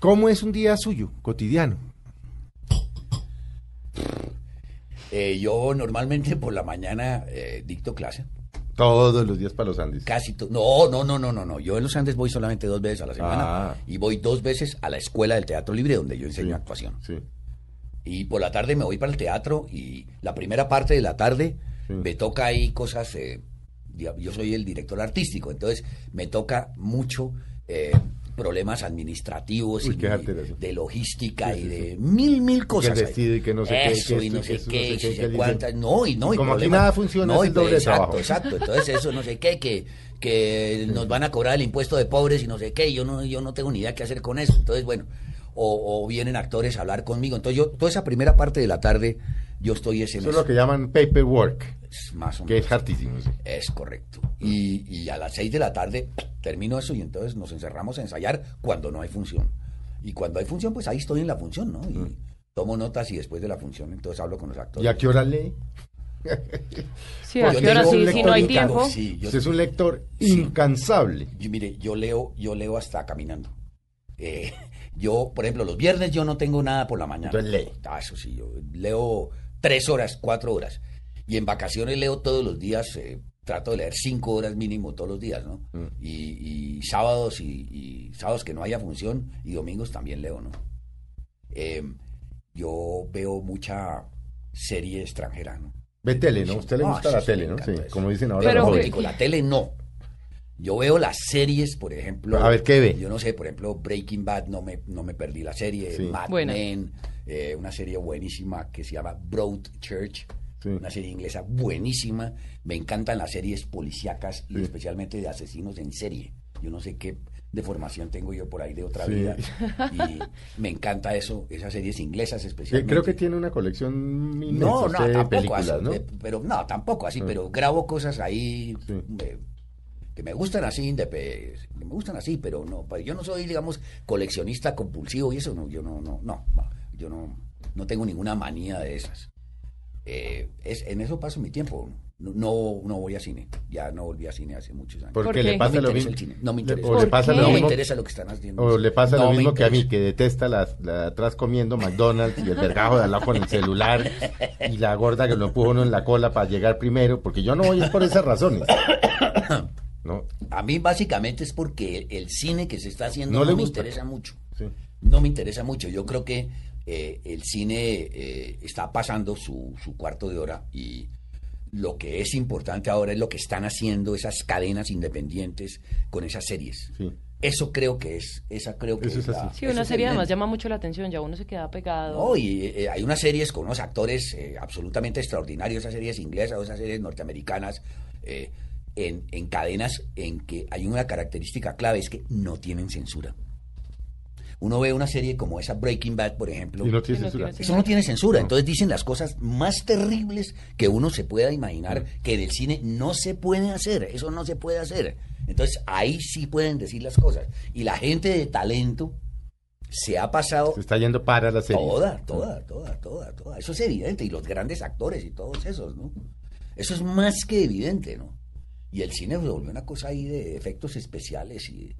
¿cómo es un día suyo, cotidiano? Eh, yo normalmente por la mañana eh, dicto clase. Todos los días para los Andes. Casi to- no, no, no, no, no, no. Yo en los Andes voy solamente dos veces a la semana Ah. y voy dos veces a la escuela del Teatro Libre donde yo enseño Sí, actuación. Sí. Y por la tarde me voy para el teatro y la primera parte de la tarde Sí. me toca ahí cosas. eh, yo soy el director artístico, entonces me toca mucho problemas administrativos Uy, y de logística Sí, y de sí. mil, mil cosas. y que no sé qué, que Eso y no que sé qué, no sé y no que sé dice- cuántas. No, y no, y Como aquí nada funciona, no, es el doble exacto, trabajo. exacto. Entonces eso no sé qué, que, que nos van a cobrar el impuesto de pobres y no sé qué, y yo no, yo no tengo ni idea qué hacer con eso. Entonces, bueno, o, o vienen actores a hablar conmigo. Entonces yo, toda esa primera parte de la tarde, yo estoy ese Eso es lo que llaman paperwork, es más o que menos. es hartísimo. sí. Es correcto. Y, y a las seis de la tarde termino eso y entonces nos encerramos a ensayar cuando no hay función. Y cuando hay función, pues ahí estoy en la función, ¿no? Y tomo notas y después de la función, entonces hablo con los actores. ¿Y a qué hora lee? Sí, Pues ¿a yo qué hora sí? Si no hay tiempo. Sí, yo, es un lector incansable. yo- mire, yo leo, yo leo hasta caminando. Eh, yo, por ejemplo, los viernes yo no tengo nada por la mañana. Entonces lee. Ah, eso sí, yo leo tres horas, cuatro horas. Y en vacaciones leo todos los días, eh, trato de leer cinco horas mínimo todos los días, ¿no? Mm. Y, y sábados y, y sábados que no haya función y domingos también leo, ¿no? Eh, yo veo mucha serie extranjera, ¿no? Ve tele, ¿no? A usted le Ah, gusta sí, la sí, tele, ¿no? Sí, eso. como dicen ahora Pero los digo, la tele no. Yo veo las series, por ejemplo. A ver, ¿qué ve? Yo no sé, por ejemplo, Breaking Bad, no me, no me perdí la serie. Sí. Mad. Men, eh, una serie buenísima que se llama Broad Church. Sí. Una serie inglesa buenísima. Me encantan las series policíacas y Sí. especialmente de asesinos en serie. Yo no sé qué deformación tengo yo por ahí de otra Sí. vida. Y me encanta eso, esas series inglesas especialmente. creo que tiene una colección No, no, de tampoco películas, así, ¿no? eh, pero no, tampoco así, pero grabo cosas ahí eh, que me gustan así, que me gustan así, pero no, pues yo no soy, digamos, coleccionista compulsivo y eso no, yo no, no, no, yo no, no tengo ninguna manía de esas. Eh, es, en eso paso mi tiempo. No, no, no voy a cine. Ya no volví a cine hace muchos años. Porque ¿Por le pasa no me lo interesa mismo. el cine. No me interesa. O le ¿Por pasa qué? lo no me mismo. interesa lo que están haciendo. O le pasa No lo mismo que a mí, que detesta la, atrás comiendo McDonald's y el vergajo de al lado con el celular y la gorda que lo empuja uno en la cola para llegar primero, porque yo no voy es por esas razones. ¿No? A mí básicamente es porque el, el cine que se está haciendo No no, le me gusta. interesa mucho. Sí. No me interesa mucho. Yo creo que eh, el cine eh, está pasando su, su cuarto de hora y lo que es importante ahora es lo que están haciendo esas cadenas independientes con esas series. Sí. Eso creo que es, esa creo que Eso es la-. Sí, una es serie además llama mucho la atención, ya uno se queda pegado. No, y eh, hay unas series con unos actores eh, absolutamente extraordinarios, esas series inglesas o esas series norteamericanas, eh, en, en cadenas en que hay una característica clave, es que no tienen censura. Uno ve una serie como esa Breaking Bad, por ejemplo, Y no tiene censura. eso no tiene censura, entonces dicen las cosas más terribles que uno se pueda imaginar que del cine no se puede hacer, eso no se puede hacer. Entonces ahí sí pueden decir las cosas. Y la gente de talento se ha pasado Se está yendo para la serie. Toda, toda, toda, toda, toda. Eso es evidente. Y los grandes actores y todos esos, ¿no? Eso es más que evidente, ¿no? Y el cine se volvió una cosa ahí de efectos especiales y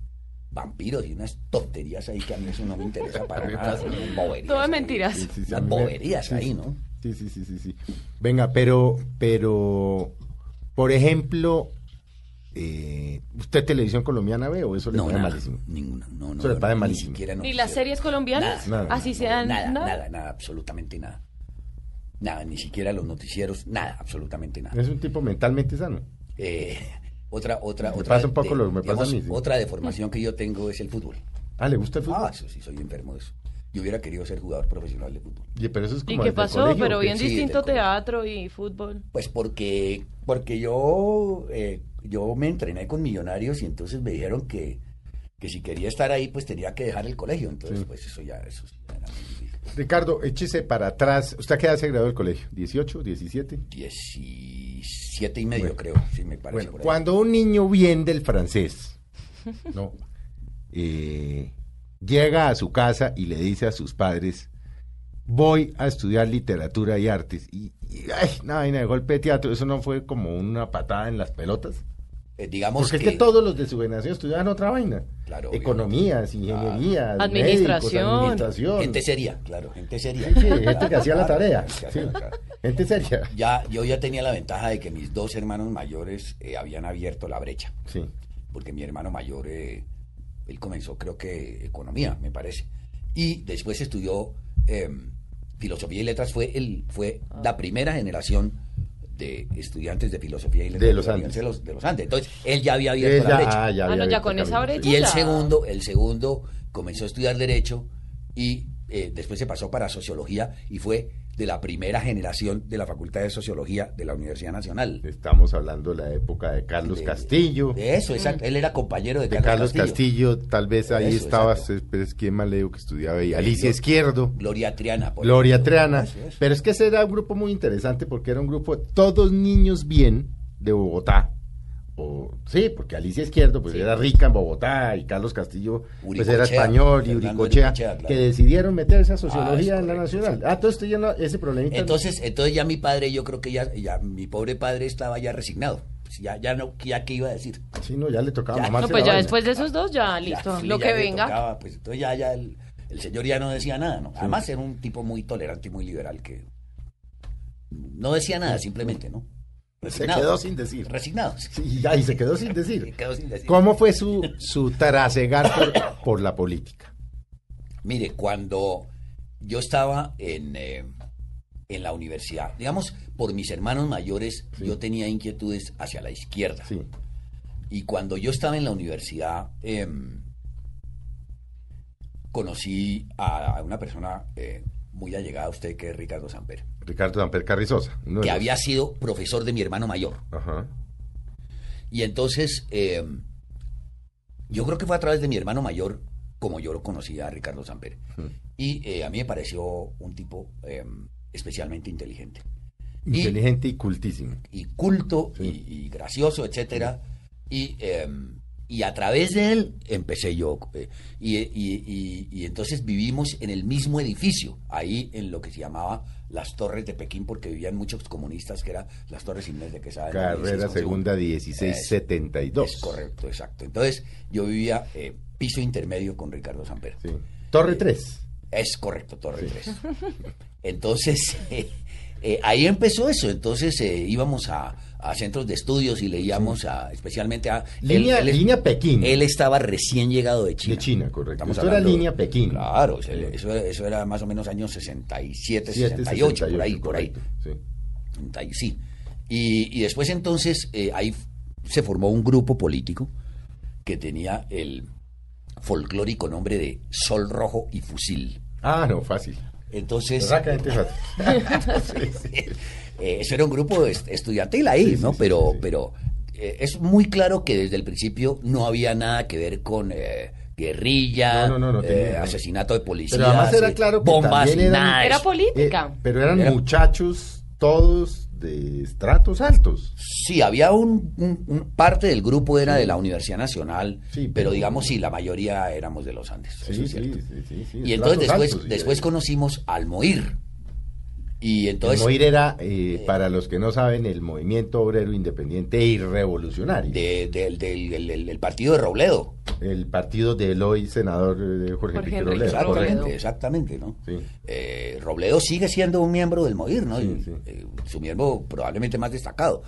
vampiros y unas tonterías ahí que a mí eso no me interesa para nada. boberías Todo es ahí. mentiras. Sí, sí, boberías sí, ahí. ¿no? Sí, sí, sí, sí, sí. Venga, pero, pero, por ejemplo, eh, ¿usted televisión colombiana ve o eso le No, parece nada, malísimo? ninguna. No, no, Eso le no, parece ni malísimo. Ni noticiero. las series colombianas, Nada, Nada. así sean. Nada, ¿no? nada, nada, absolutamente nada. Nada, ni siquiera los noticieros, nada, absolutamente nada. Es un tipo mentalmente sano. Eh, otra, otra, Me otra. pasa un poco lo que me pasa a mí, sí. Otra deformación que yo tengo es el fútbol. Ah, ¿le gusta el fútbol? Ah, eso sí, soy enfermo de eso. Yo hubiera querido ser jugador profesional de fútbol. Oye, pero eso es ¿Y qué pasó? colegio, Pero bien Sí, distinto teatro y fútbol. Pues porque, porque yo, eh, yo me entrené con millonarios y entonces me dijeron que, que si quería estar ahí, pues tenía que dejar el colegio. Entonces, Sí. pues eso ya, eso sí era. Ricardo, échese para atrás. ¿Usted qué edad se graduó del colegio? ¿18, 17? 17 y medio, Bueno. creo, sí me parece. Bueno, por ahí. cuando un niño bien del francés, ¿no? Eh, llega a su casa y le dice a sus padres, voy a estudiar literatura y artes. Y, y, ay, no, vaina de golpe de teatro, eso no fue como una patada en las pelotas. Eh, digamos Porque que, es que todos los de su generación estudiaban otra vaina. Claro. Economías, ingenierías, Administración. médicos, administración. gente seria, claro, gente seria. Sí, gente que hacía la Claro, tarea. gente que sí. hacía la tarea. Gente seria. Ya, yo ya tenía la ventaja de que mis dos hermanos mayores eh, habían abierto la brecha. Sí. porque mi hermano mayor, eh, él comenzó creo que economía, me parece, y después estudió eh, filosofía y letras, fue, el, fue la primera generación de estudiantes de filosofía y De los Andes. De los, de los Andes. Entonces, él ya había abierto la brecha. ah, ya Ah, había no, ya con esa brecha. Y el segundo, el segundo comenzó a estudiar Derecho y eh, después se pasó para Sociología y fue de la primera generación de la Facultad de Sociología de la Universidad Nacional. Estamos hablando de la época de Carlos De- Castillo. De eso, exacto. Él era compañero de, de Carlos Castillo, tal vez ahí Eso, estaba, exacto. pero es quién más le digo que estudiaba ahí, Alicia Izquierdo, Gloria Triana. por Gloria ejemplo. Triana, Eso, eso. pero es que ese era un grupo muy interesante porque era un grupo de todos niños bien de Bogotá, o sí, porque Alicia Izquierdo pues Sí. era rica en Bogotá y Carlos Castillo pues era español y Uricochea, Uricochea, claro. que decidieron meterse a sociología Ah, en la nacional. Ah, todo esto ya no, ese problemita. Entonces, entonces ya mi padre, yo creo que ya, ya mi pobre padre estaba ya resignado. Pues ya, ya no, ya qué iba a decir. sí, no, ya le tocaba Ya, No, pues ya vaina. después de esos dos, ya Ya, listo. sí, Lo ya que venga. tocaba, pues entonces ya, ya el, el señor ya no decía nada, ¿no? Además era un tipo muy tolerante y muy liberal que no decía nada, simplemente, ¿no? Se quedó sin decir. Resignado. sí. Y se quedó sin decir. Se quedó sin decir. ¿Cómo fue su, su trasegar por, por la política? Mire, cuando yo estaba en, eh, en la universidad, digamos, por mis hermanos mayores, Sí. yo tenía inquietudes hacia la izquierda. Sí, Y cuando yo estaba en la universidad, em, conocí a, a una persona eh, muy allegada a usted, que es Ricardo Samper, Ricardo Damper Carrizosa. de que había sido profesor de mi hermano mayor. Ajá. Y entonces, em, yo creo que fue a través de mi hermano mayor como yo lo conocía a Ricardo Samper. Y eh, a mí me pareció un tipo em, especialmente inteligente. Inteligente y cultísimo. y culto Sí. y, y gracioso, etcétera. Y, eh, y a través de él empecé yo. eh, y, y- y- y entonces vivimos en el mismo edificio, ahí en lo que se llamaba las Torres de Pekín, porque vivían muchos comunistas, que eran las Torres Inés de Quesada. Carrera 16 segunda Es- 1672. Es correcto, exacto. Entonces yo vivía eh, piso intermedio con Ricardo Samper. Sí. Torre 3. Es correcto, Torre 3. Entonces, eh, eh, ahí empezó eso. Entonces eh, íbamos a, a centros de estudios y leíamos a, especialmente a... Línea, él- él- línea Pekín. Él estaba recién llegado de China. De China, correcto. Estamos Esto era línea Pekín. Claro, eso, Sí. eso era, eso era más o menos años 67, 7, 68, por ahí, por ahí. correcto, sí. Ahí sí. Y, y después entonces eh, ahí se formó un grupo político que tenía el folclórico nombre de Sol Rojo y Fusil. Ah, no, fácil. Entonces, fácil. eh, eso era un grupo est- estudiantil ahí, Sí, ¿no? sí, pero sí. pero eh, es muy claro que desde el principio no había nada que ver con eh, guerrilla, No, no, no, no eh, tenía, no. asesinato de policías, Pero además era eh, claro que bombas, eran- nada Era política. Eh, pero eran Era- muchachos todos de estratos altos. Sí, había un, un- un- parte del grupo era de la Universidad Nacional, Sí, pero, digamos sí, la mayoría éramos de los Andes. eso Sí, es sí, cierto. y entonces después, altos, después de- conocimos al Moir. Y entonces, el MOIR era, eh, para los que no saben, el Movimiento Obrero Independiente y Revolucionario. de- del- del- del- del- del partido de Robledo. el partido del hoy senador eh, Jorge, Jorge Robledo. Exactamente, Robledo. exactamente, ¿no? Sí. Eh, Robledo sigue siendo un miembro del MOIR, ¿no? Sí, Y, sí. eh, su miembro probablemente más destacado.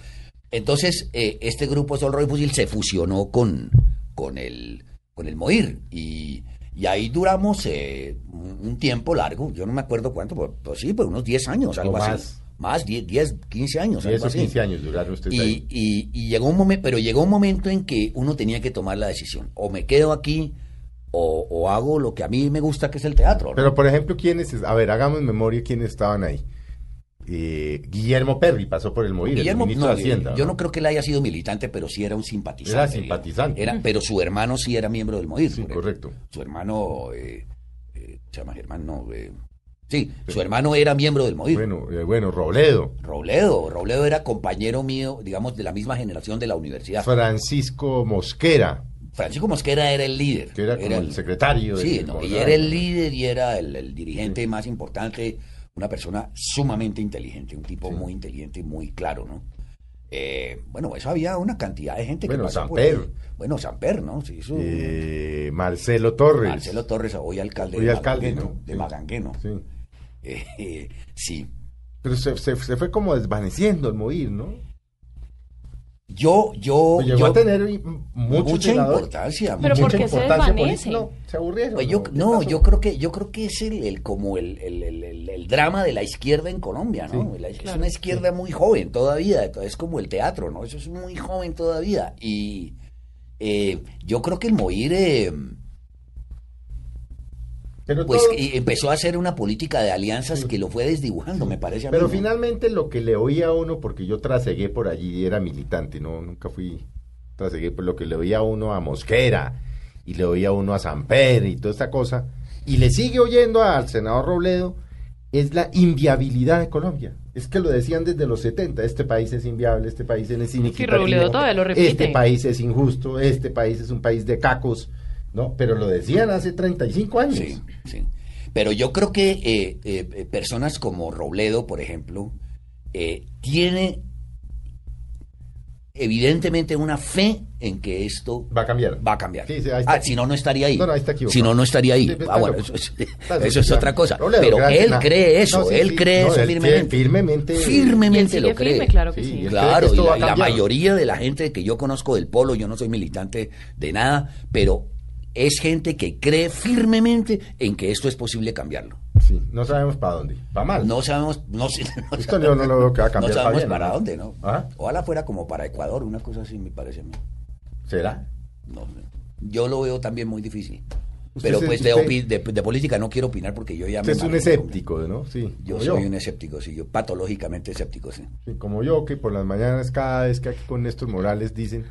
Entonces, eh, este grupo Sol Roy Fusil se fusionó con, con, el, con el MOIR y, y ahí duramos eh, un, tiempo largo, yo no me acuerdo cuánto, pues, pues sí, pues unos 10 años, algo O así. más. Más, 10, 10, 15 años. Sí, algo esos así. 15 años duraron ustedes Y, ahí. y- y llegó un momento, pero llegó un momento en que uno tenía que tomar la decisión. O me quedo aquí o, o hago lo que a mí me gusta, que es el teatro. ¿no? Pero, por ejemplo, ¿quiénes? A ver, hagamos memoria quiénes estaban ahí. Eh, Guillermo Perry pasó por el MOIR, Guillermo, el ministro no, de Hacienda. yo no creo que él haya sido militante, pero sí era un simpatizante. Era simpatizante. Era- pero su hermano sí era miembro del MOIR. Sí, correcto. Su hermano, eh, eh, se llama Germán, no. eh, sí, su hermano era miembro del MOIR. Bueno, eh, bueno, Robledo, Robledo, Robledo era compañero mío, digamos, de la misma generación de la universidad. Francisco Mosquera, Francisco Mosquera era el líder. que era como el el- secretario. Sí, no, y era el líder y era el, el dirigente más importante, una persona sumamente inteligente, un tipo muy inteligente y muy claro, ¿no? Eh, bueno, eso había una cantidad de gente Bueno, que pasó por Samper. ahí. Bueno, Samper, ¿no? Sí, eso- Eh, Marcelo Torres. Marcelo Torres, hoy alcalde Hoy de alcalde, Magangueno. Sí. Magangueno. Sí. Eh, sí. Pero se, se- se fue como desvaneciendo el MOIR, ¿no? Yo, yo, Pues llegó yo- a tener mucho mucha importancia. Pero mucha ¿por qué se importancia desvanece? No, se aburrieron. Pues yo, ¿Qué no, yo creo que yo creo que es el, el- como el, el- el- el- el drama de la izquierda en Colombia, ¿no? Sí, La- es una izquierda muy joven todavía, es como el teatro, ¿no? Eso es muy joven todavía y eh, yo creo que el Moir eh, Pero, pues todo- y empezó a hacer una política de alianzas que lo fue desdibujando, me parece a mí. pero ¿no? finalmente lo que le oía a uno, porque yo trasegué por allí, era militante, no, nunca fui trasegué, por lo que le oía a uno a Mosquera, y le oía a uno a Samper y toda esta cosa, y le sigue oyendo al senador Robledo, es la inviabilidad de Colombia. Es que lo decían desde los 70, este país es inviable, este país es inequitativo. Robledo todavía lo repite. Este país es injusto, este país es un país de cacos, ¿no? Pero lo decían hace 35 años. Sí, sí. Pero yo creo que eh, eh, personas como Robledo, por ejemplo, eh, tiene evidentemente una fe en que esto Va a cambiar. va a cambiar. Sí, sí, ahí está. ah, si no, no estaría ahí. No, no, ahí está equivocado. si no, no estaría ahí. Sí, ah, bueno, eso es, eso otra cosa. Robledo, Pero gracias, él cree eso, No, sí, él cree no, eso él firmemente. firmemente. Lo cree. firme, claro que Sí, sí. él cree Claro, que esto y la, y la mayoría de la gente que yo conozco del polo, yo no soy militante de nada, pero es gente que cree firmemente en que esto es posible cambiarlo. Sí, no sabemos para dónde. Para mal. No sabemos, no, sé- no Esto yo no lo veo que va a cambiar no sabemos para dónde, ¿no? Ajá. Ojalá fuera como para Ecuador, una cosa así me parece a mí. ¿Será? No, yo lo veo también muy difícil. Usted Pero pues de, usted- de, de política no quiero opinar porque yo ya Usted me es un escéptico, ¿no? Sí. Yo soy un escéptico, sí, yo patológicamente escéptico, sí. Sí, como yo, que por las mañanas, cada vez que aquí con Néstor Morales dicen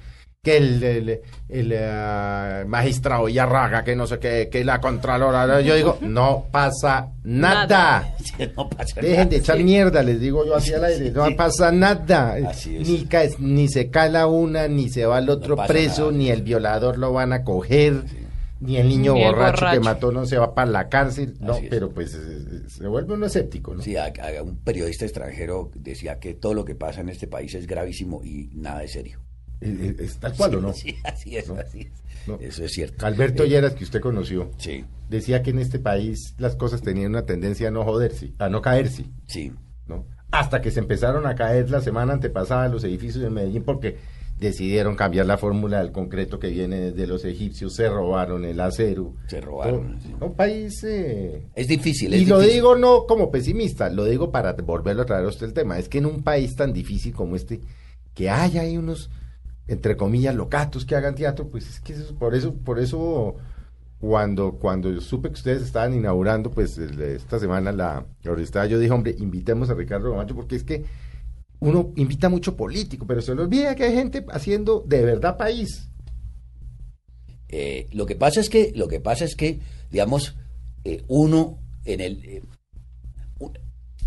que el, el, el, eh, magistrado Yarraga, que no sé qué, que la contralora, yo digo, no pasa nada. Nada. no pasa Dejen nada, de echar sí. mierda, les digo yo así al aire, no Sí. pasa nada. Así es. Ni, ca- ni se cala una, ni se va el otro preso, nada. ni el violador lo van a coger, ni el niño Ni el borracho, que mató no se va para la cárcel. No, es. pero pues eh, eh, se vuelve uno escéptico, ¿no? Sí, a- a- un periodista extranjero decía que todo lo que pasa en este país es gravísimo y nada es serio. Eh, eh, ¿Es tal cual o no? Sí, así es, No, así es. no. Eso es cierto. Alberto Eh, Lleras, que usted conoció, Sí, decía que en este país las cosas tenían una tendencia a no joderse, a no caerse, sí. ¿no? Hasta que se empezaron a caer la semana antepasada los edificios de Medellín porque decidieron cambiar la fórmula del concreto que viene de los egipcios, se robaron el acero. Se robaron, sí. Un país... eh, Es difícil. y lo digo no como pesimista, lo digo para volverlo a traer a usted el tema. Es que en un país tan difícil como este, que haya ahí unos, entre comillas, locatos que hagan teatro, pues es que eso- por eso, por eso cuando, cuando yo supe que ustedes estaban inaugurando, pues esta semana la, la yo dije, hombre, invitemos a Ricardo Camacho, porque es que uno invita mucho político, pero se le olvida que hay gente haciendo de verdad país. Eh, lo que pasa es que, lo que pasa es que, digamos, eh, uno en el eh,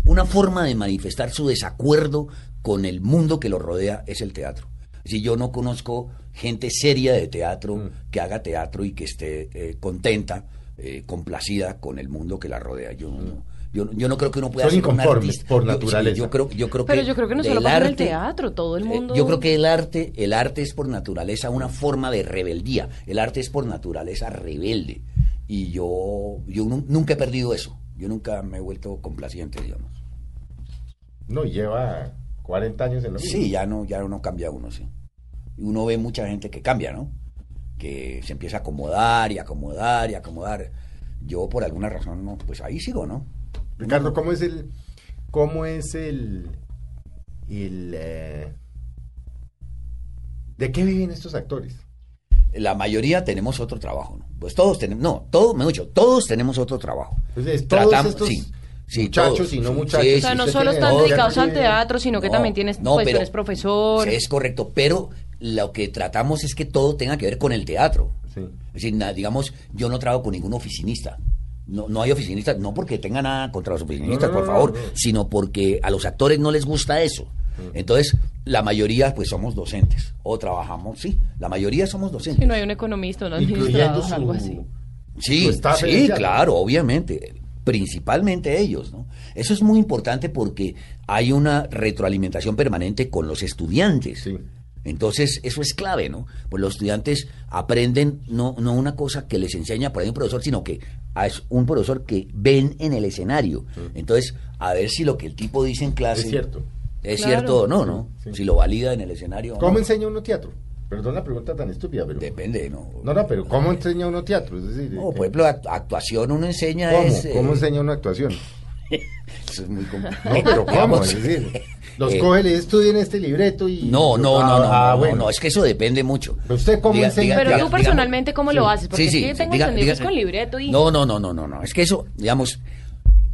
una forma de manifestar su desacuerdo con el mundo que lo rodea es el teatro. Si yo no conozco gente seria de teatro Mm. que haga teatro y que esté eh, contenta, eh, complacida con el mundo que la rodea. Yo, Mm. no- Yo, yo no creo que uno pueda Son ser un artista. por Yo- sí, naturaleza. Yo, creo, yo creo Pero que yo creo que no solo pasa en el arte- teatro, todo el eh, mundo- yo creo que el arte, el arte es por naturaleza una forma de rebeldía. El arte es por naturaleza rebelde. Y yo, yo nu- nunca he perdido eso. Yo nunca me he vuelto complaciente, digamos. No, lleva 40 años en lo mismo. Sí, ya no, ya no cambia uno, sí. Uno ve mucha gente que cambia, ¿no? Que se empieza a acomodar y acomodar y acomodar. Yo por alguna razón, no, pues ahí sigo, ¿no? Ricardo, ¿cómo es el, cómo es el, el, eh, de qué viven estos actores? La mayoría tenemos otro trabajo, ¿no? Pues todos tenemos, no, todos, me dicho, todos tenemos otro trabajo. Pues es todos estos sí, sí, muchachos todos, y no muchachos. sí, O sea, no solo están dedicados al teatro, sino que No, también tienes, no, pues pero- tú eres profesor. Es correcto, pero lo que tratamos es que todo tenga que ver con el teatro. Sí. Es decir, na- digamos, yo no trabajo con ningún oficinista. No, no hay oficinistas, no porque tenga nada contra los oficinistas, por no, favor, no. sino porque a los actores no les gusta eso. Entonces, la mayoría pues somos docentes o trabajamos, sí, la mayoría somos docentes. Si no hay un economista, un administrador, algo así. su, Sí, sí, claro, obviamente. Principalmente ellos, ¿no? Eso es muy importante porque hay una retroalimentación permanente con los estudiantes. Sí. Entonces, eso es clave, ¿no? Pues los estudiantes aprenden no, no una cosa que les enseña por ahí un profesor, sino que es un profesor que ven en el escenario. Entonces, a ver si lo que el tipo dice en clase Es cierto. es Claro. cierto o no, ¿no? Sí. Si lo valida en el escenario. o ¿Cómo no. enseña uno teatro? Perdón la pregunta tan estúpida, pero... Depende, ¿no? No, no, pero ¿cómo enseña uno teatro? Es decir, No, eh, por ejemplo, act- actuación uno enseña ¿cómo? es... eh, ¿Cómo enseña una actuación? Eso es muy complicado. No, pero ¿cómo? Es decir, los eh, coge, le estudien este libreto y... No, no, Ah, no, no, ah, no, bueno. no, es que eso depende mucho. Pero usted cómo enseña Pero Diga- tú personalmente, ¿cómo lo haces? Porque Sí, sí, es que tengo diga- entendido diga- con libreto y... No, no, no, no, no, no. Es que eso, digamos,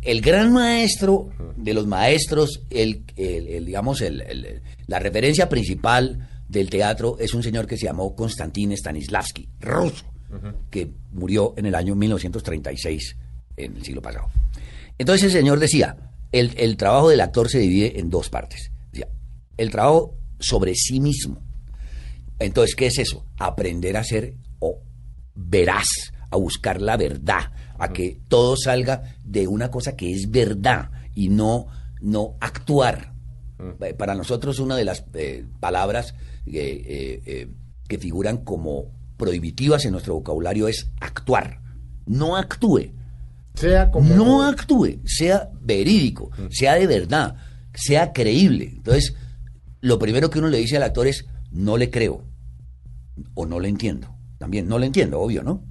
el gran maestro de los maestros, el, el- el, digamos, el- el- la referencia principal del teatro es un señor que se llamó Konstantin Stanislavski, ruso, que murió en el año 1936, en el siglo pasado. Entonces el señor decía, el, el trabajo del actor se divide en dos partes. Decía, el trabajo sobre sí mismo. Entonces, ¿qué es eso? Aprender a ser o veraz, a buscar la verdad, a que todo salga de una cosa que es verdad y no, no actuar. Eh, Para nosotros una de las eh, palabras eh, eh, eh, que figuran como prohibitivas en nuestro vocabulario es actuar. No actúe. Sea como... No actúe, sea verídico, sea de verdad, sea creíble. Entonces, lo primero que uno le dice al actor es, no le creo o no le entiendo. También, no le entiendo, obvio, ¿no?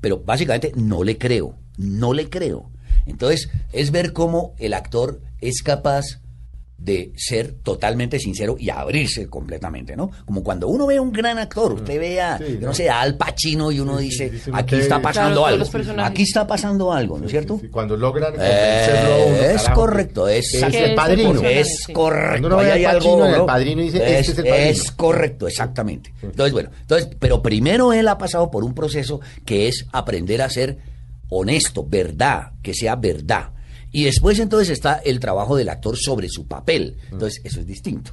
Pero básicamente no le creo, no le creo. Entonces, es ver cómo el actor es capaz de ser totalmente sincero y abrirse completamente, ¿no? Como cuando uno ve a un gran actor, usted ve a, Sí, yo no ¿no? sé, a Al Pacino y uno Sí, dice, aquí está pasando algo, aquí está pasando algo, ¿no es cierto? Sí, sí, Cuando logran Eh, es carajo, correcto, es, es el es padrino. es correcto. Uno ve hay algo, Pacino El ¿no? Padrino dice, este es el padrino. es correcto, exactamente. Entonces, bueno, entonces, pero primero él ha pasado por un proceso que es aprender a ser honesto, verdad, que sea verdad. Y después entonces está el trabajo del actor sobre su papel. Entonces, eso es distinto.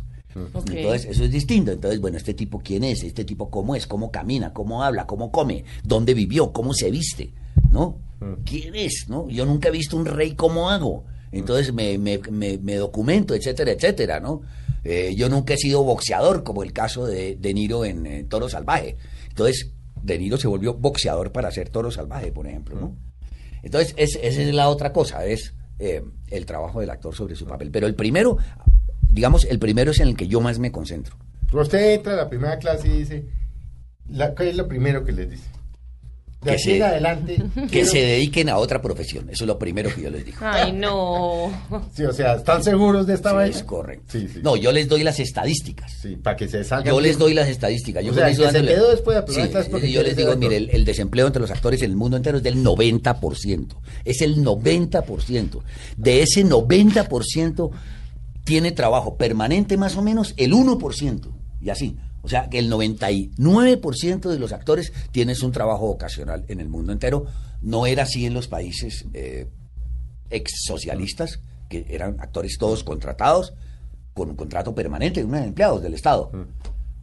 Ok. Entonces, eso es distinto. Entonces, bueno, este tipo quién es, este tipo cómo es, cómo camina, cómo habla, cómo come, dónde vivió, cómo se viste, ¿no? ¿Quién es, no? Yo nunca he visto un rey cómo hago. Entonces me, me, me, me documento, etcétera, etcétera, ¿no? Eh, yo nunca he sido boxeador, como el caso de De Niro en eh, Toro Salvaje. Entonces, De Niro se volvió boxeador para hacer Toro Salvaje, por ejemplo, ¿no? Entonces, es- esa es la otra cosa, es eh, el trabajo del actor sobre su papel. Pero el primero, digamos, el primero es en el que yo más me concentro. Usted entra a la primera clase y dice, la- ¿qué es lo primero que les dice? De Que aquí se- en adelante... Que quiero- se dediquen a otra profesión. Eso es lo primero que yo les digo. Ay, no. Sí, o sea, ¿están seguros de esta Sí, vaina? es correcto. Sí, sí. No, yo les doy las estadísticas. Sí, para que se salgan Yo les doy las estadísticas. Yo O sea, que se dándole- quedó después de Sí, porque yo les digo, mire, el, el desempleo entre los actores en el mundo entero es del 90%. Es el 90%. De ese 90% tiene trabajo permanente más o menos el 1%. Y así. O sea, que el 99% de los actores tienes un trabajo ocasional en el mundo entero. No era así en los países eh, ex socialistas, que eran actores todos contratados con un contrato permanente, unos empleados del Estado.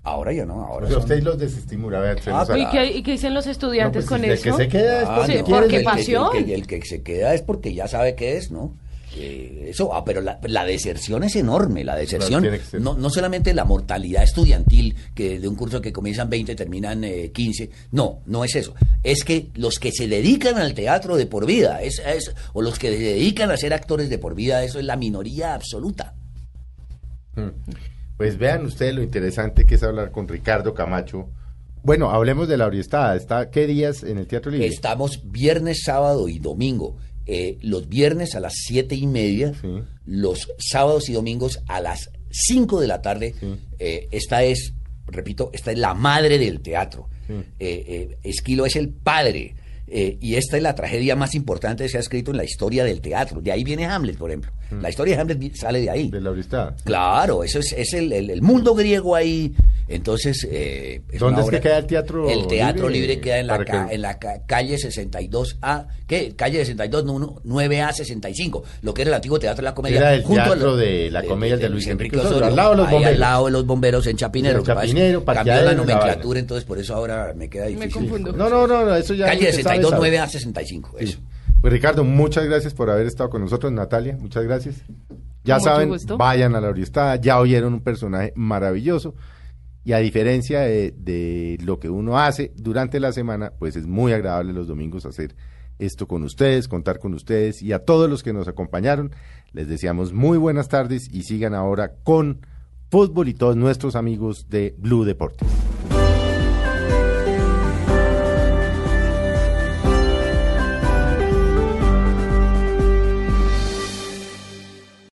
Ahora ya no, O ahora sea, son- usted los desestimula, vea, se Ah, los pero ¿Y qué, y qué dicen los estudiantes No, pues, con el eso? que se queda es Ah, porque no, el pasión. El el que se queda es porque ya sabe qué es, ¿no? Eh, eso, ah, pero la, la deserción es enorme, la deserción, no, no solamente la mortalidad estudiantil, que de un curso que comienzan 20 terminan eh, 15, no, no es eso, es que los que se dedican al teatro de por vida, es, es- o los que se dedican a ser actores de por vida, eso es la minoría absoluta. Pues vean ustedes lo interesante que es hablar con Ricardo Camacho. Bueno, hablemos de la Oriestada. ¿Está qué días en el Teatro Libre? Estamos viernes, sábado y domingo. Eh, los viernes a las siete y media, Sí. los sábados y domingos a las 5 de la tarde. Eh, esta es, repito, esta es la madre del teatro. Eh, Esquilo es el padre. Eh, y esta es la tragedia más importante que se ha escrito en la historia del teatro. De ahí viene Hamlet, por ejemplo. La historia de Hamlet sale de ahí. De la Oriestada. Claro, eso es, es el, el- el mundo griego ahí. Entonces, eh, ¿Dónde una es que obra- queda el Teatro El teatro Libre? libre, queda en la, ca- que- en la ca- calle 62A, ¿qué? Calle 62, no, no, 9A 65, lo que era el antiguo Teatro de la Comedia. Era el junto a teatro lo- de la comedia de Luis Enrique Osorio, al al lado de los bomberos. al lado de los bomberos en Chapinero. Que es que Chapinero, cambió la la nomenclatura, vaina. entonces por eso ahora me queda Me difícil. confundo. No, no, no, no, eso ya. Calle lo que sabe, 62, sabe. 9A 65, eso. Pues Ricardo, muchas gracias por haber estado con nosotros, Natalia, muchas gracias. Ya Mucho saben, gusto. vayan a la Oriestada, ya oyeron un personaje maravilloso y a diferencia de, de lo que uno hace durante la semana, pues es muy agradable los domingos hacer esto con ustedes, contar con ustedes y a todos los que nos acompañaron, les deseamos muy buenas tardes y sigan ahora con fútbol y todos nuestros amigos de Blue Deportes.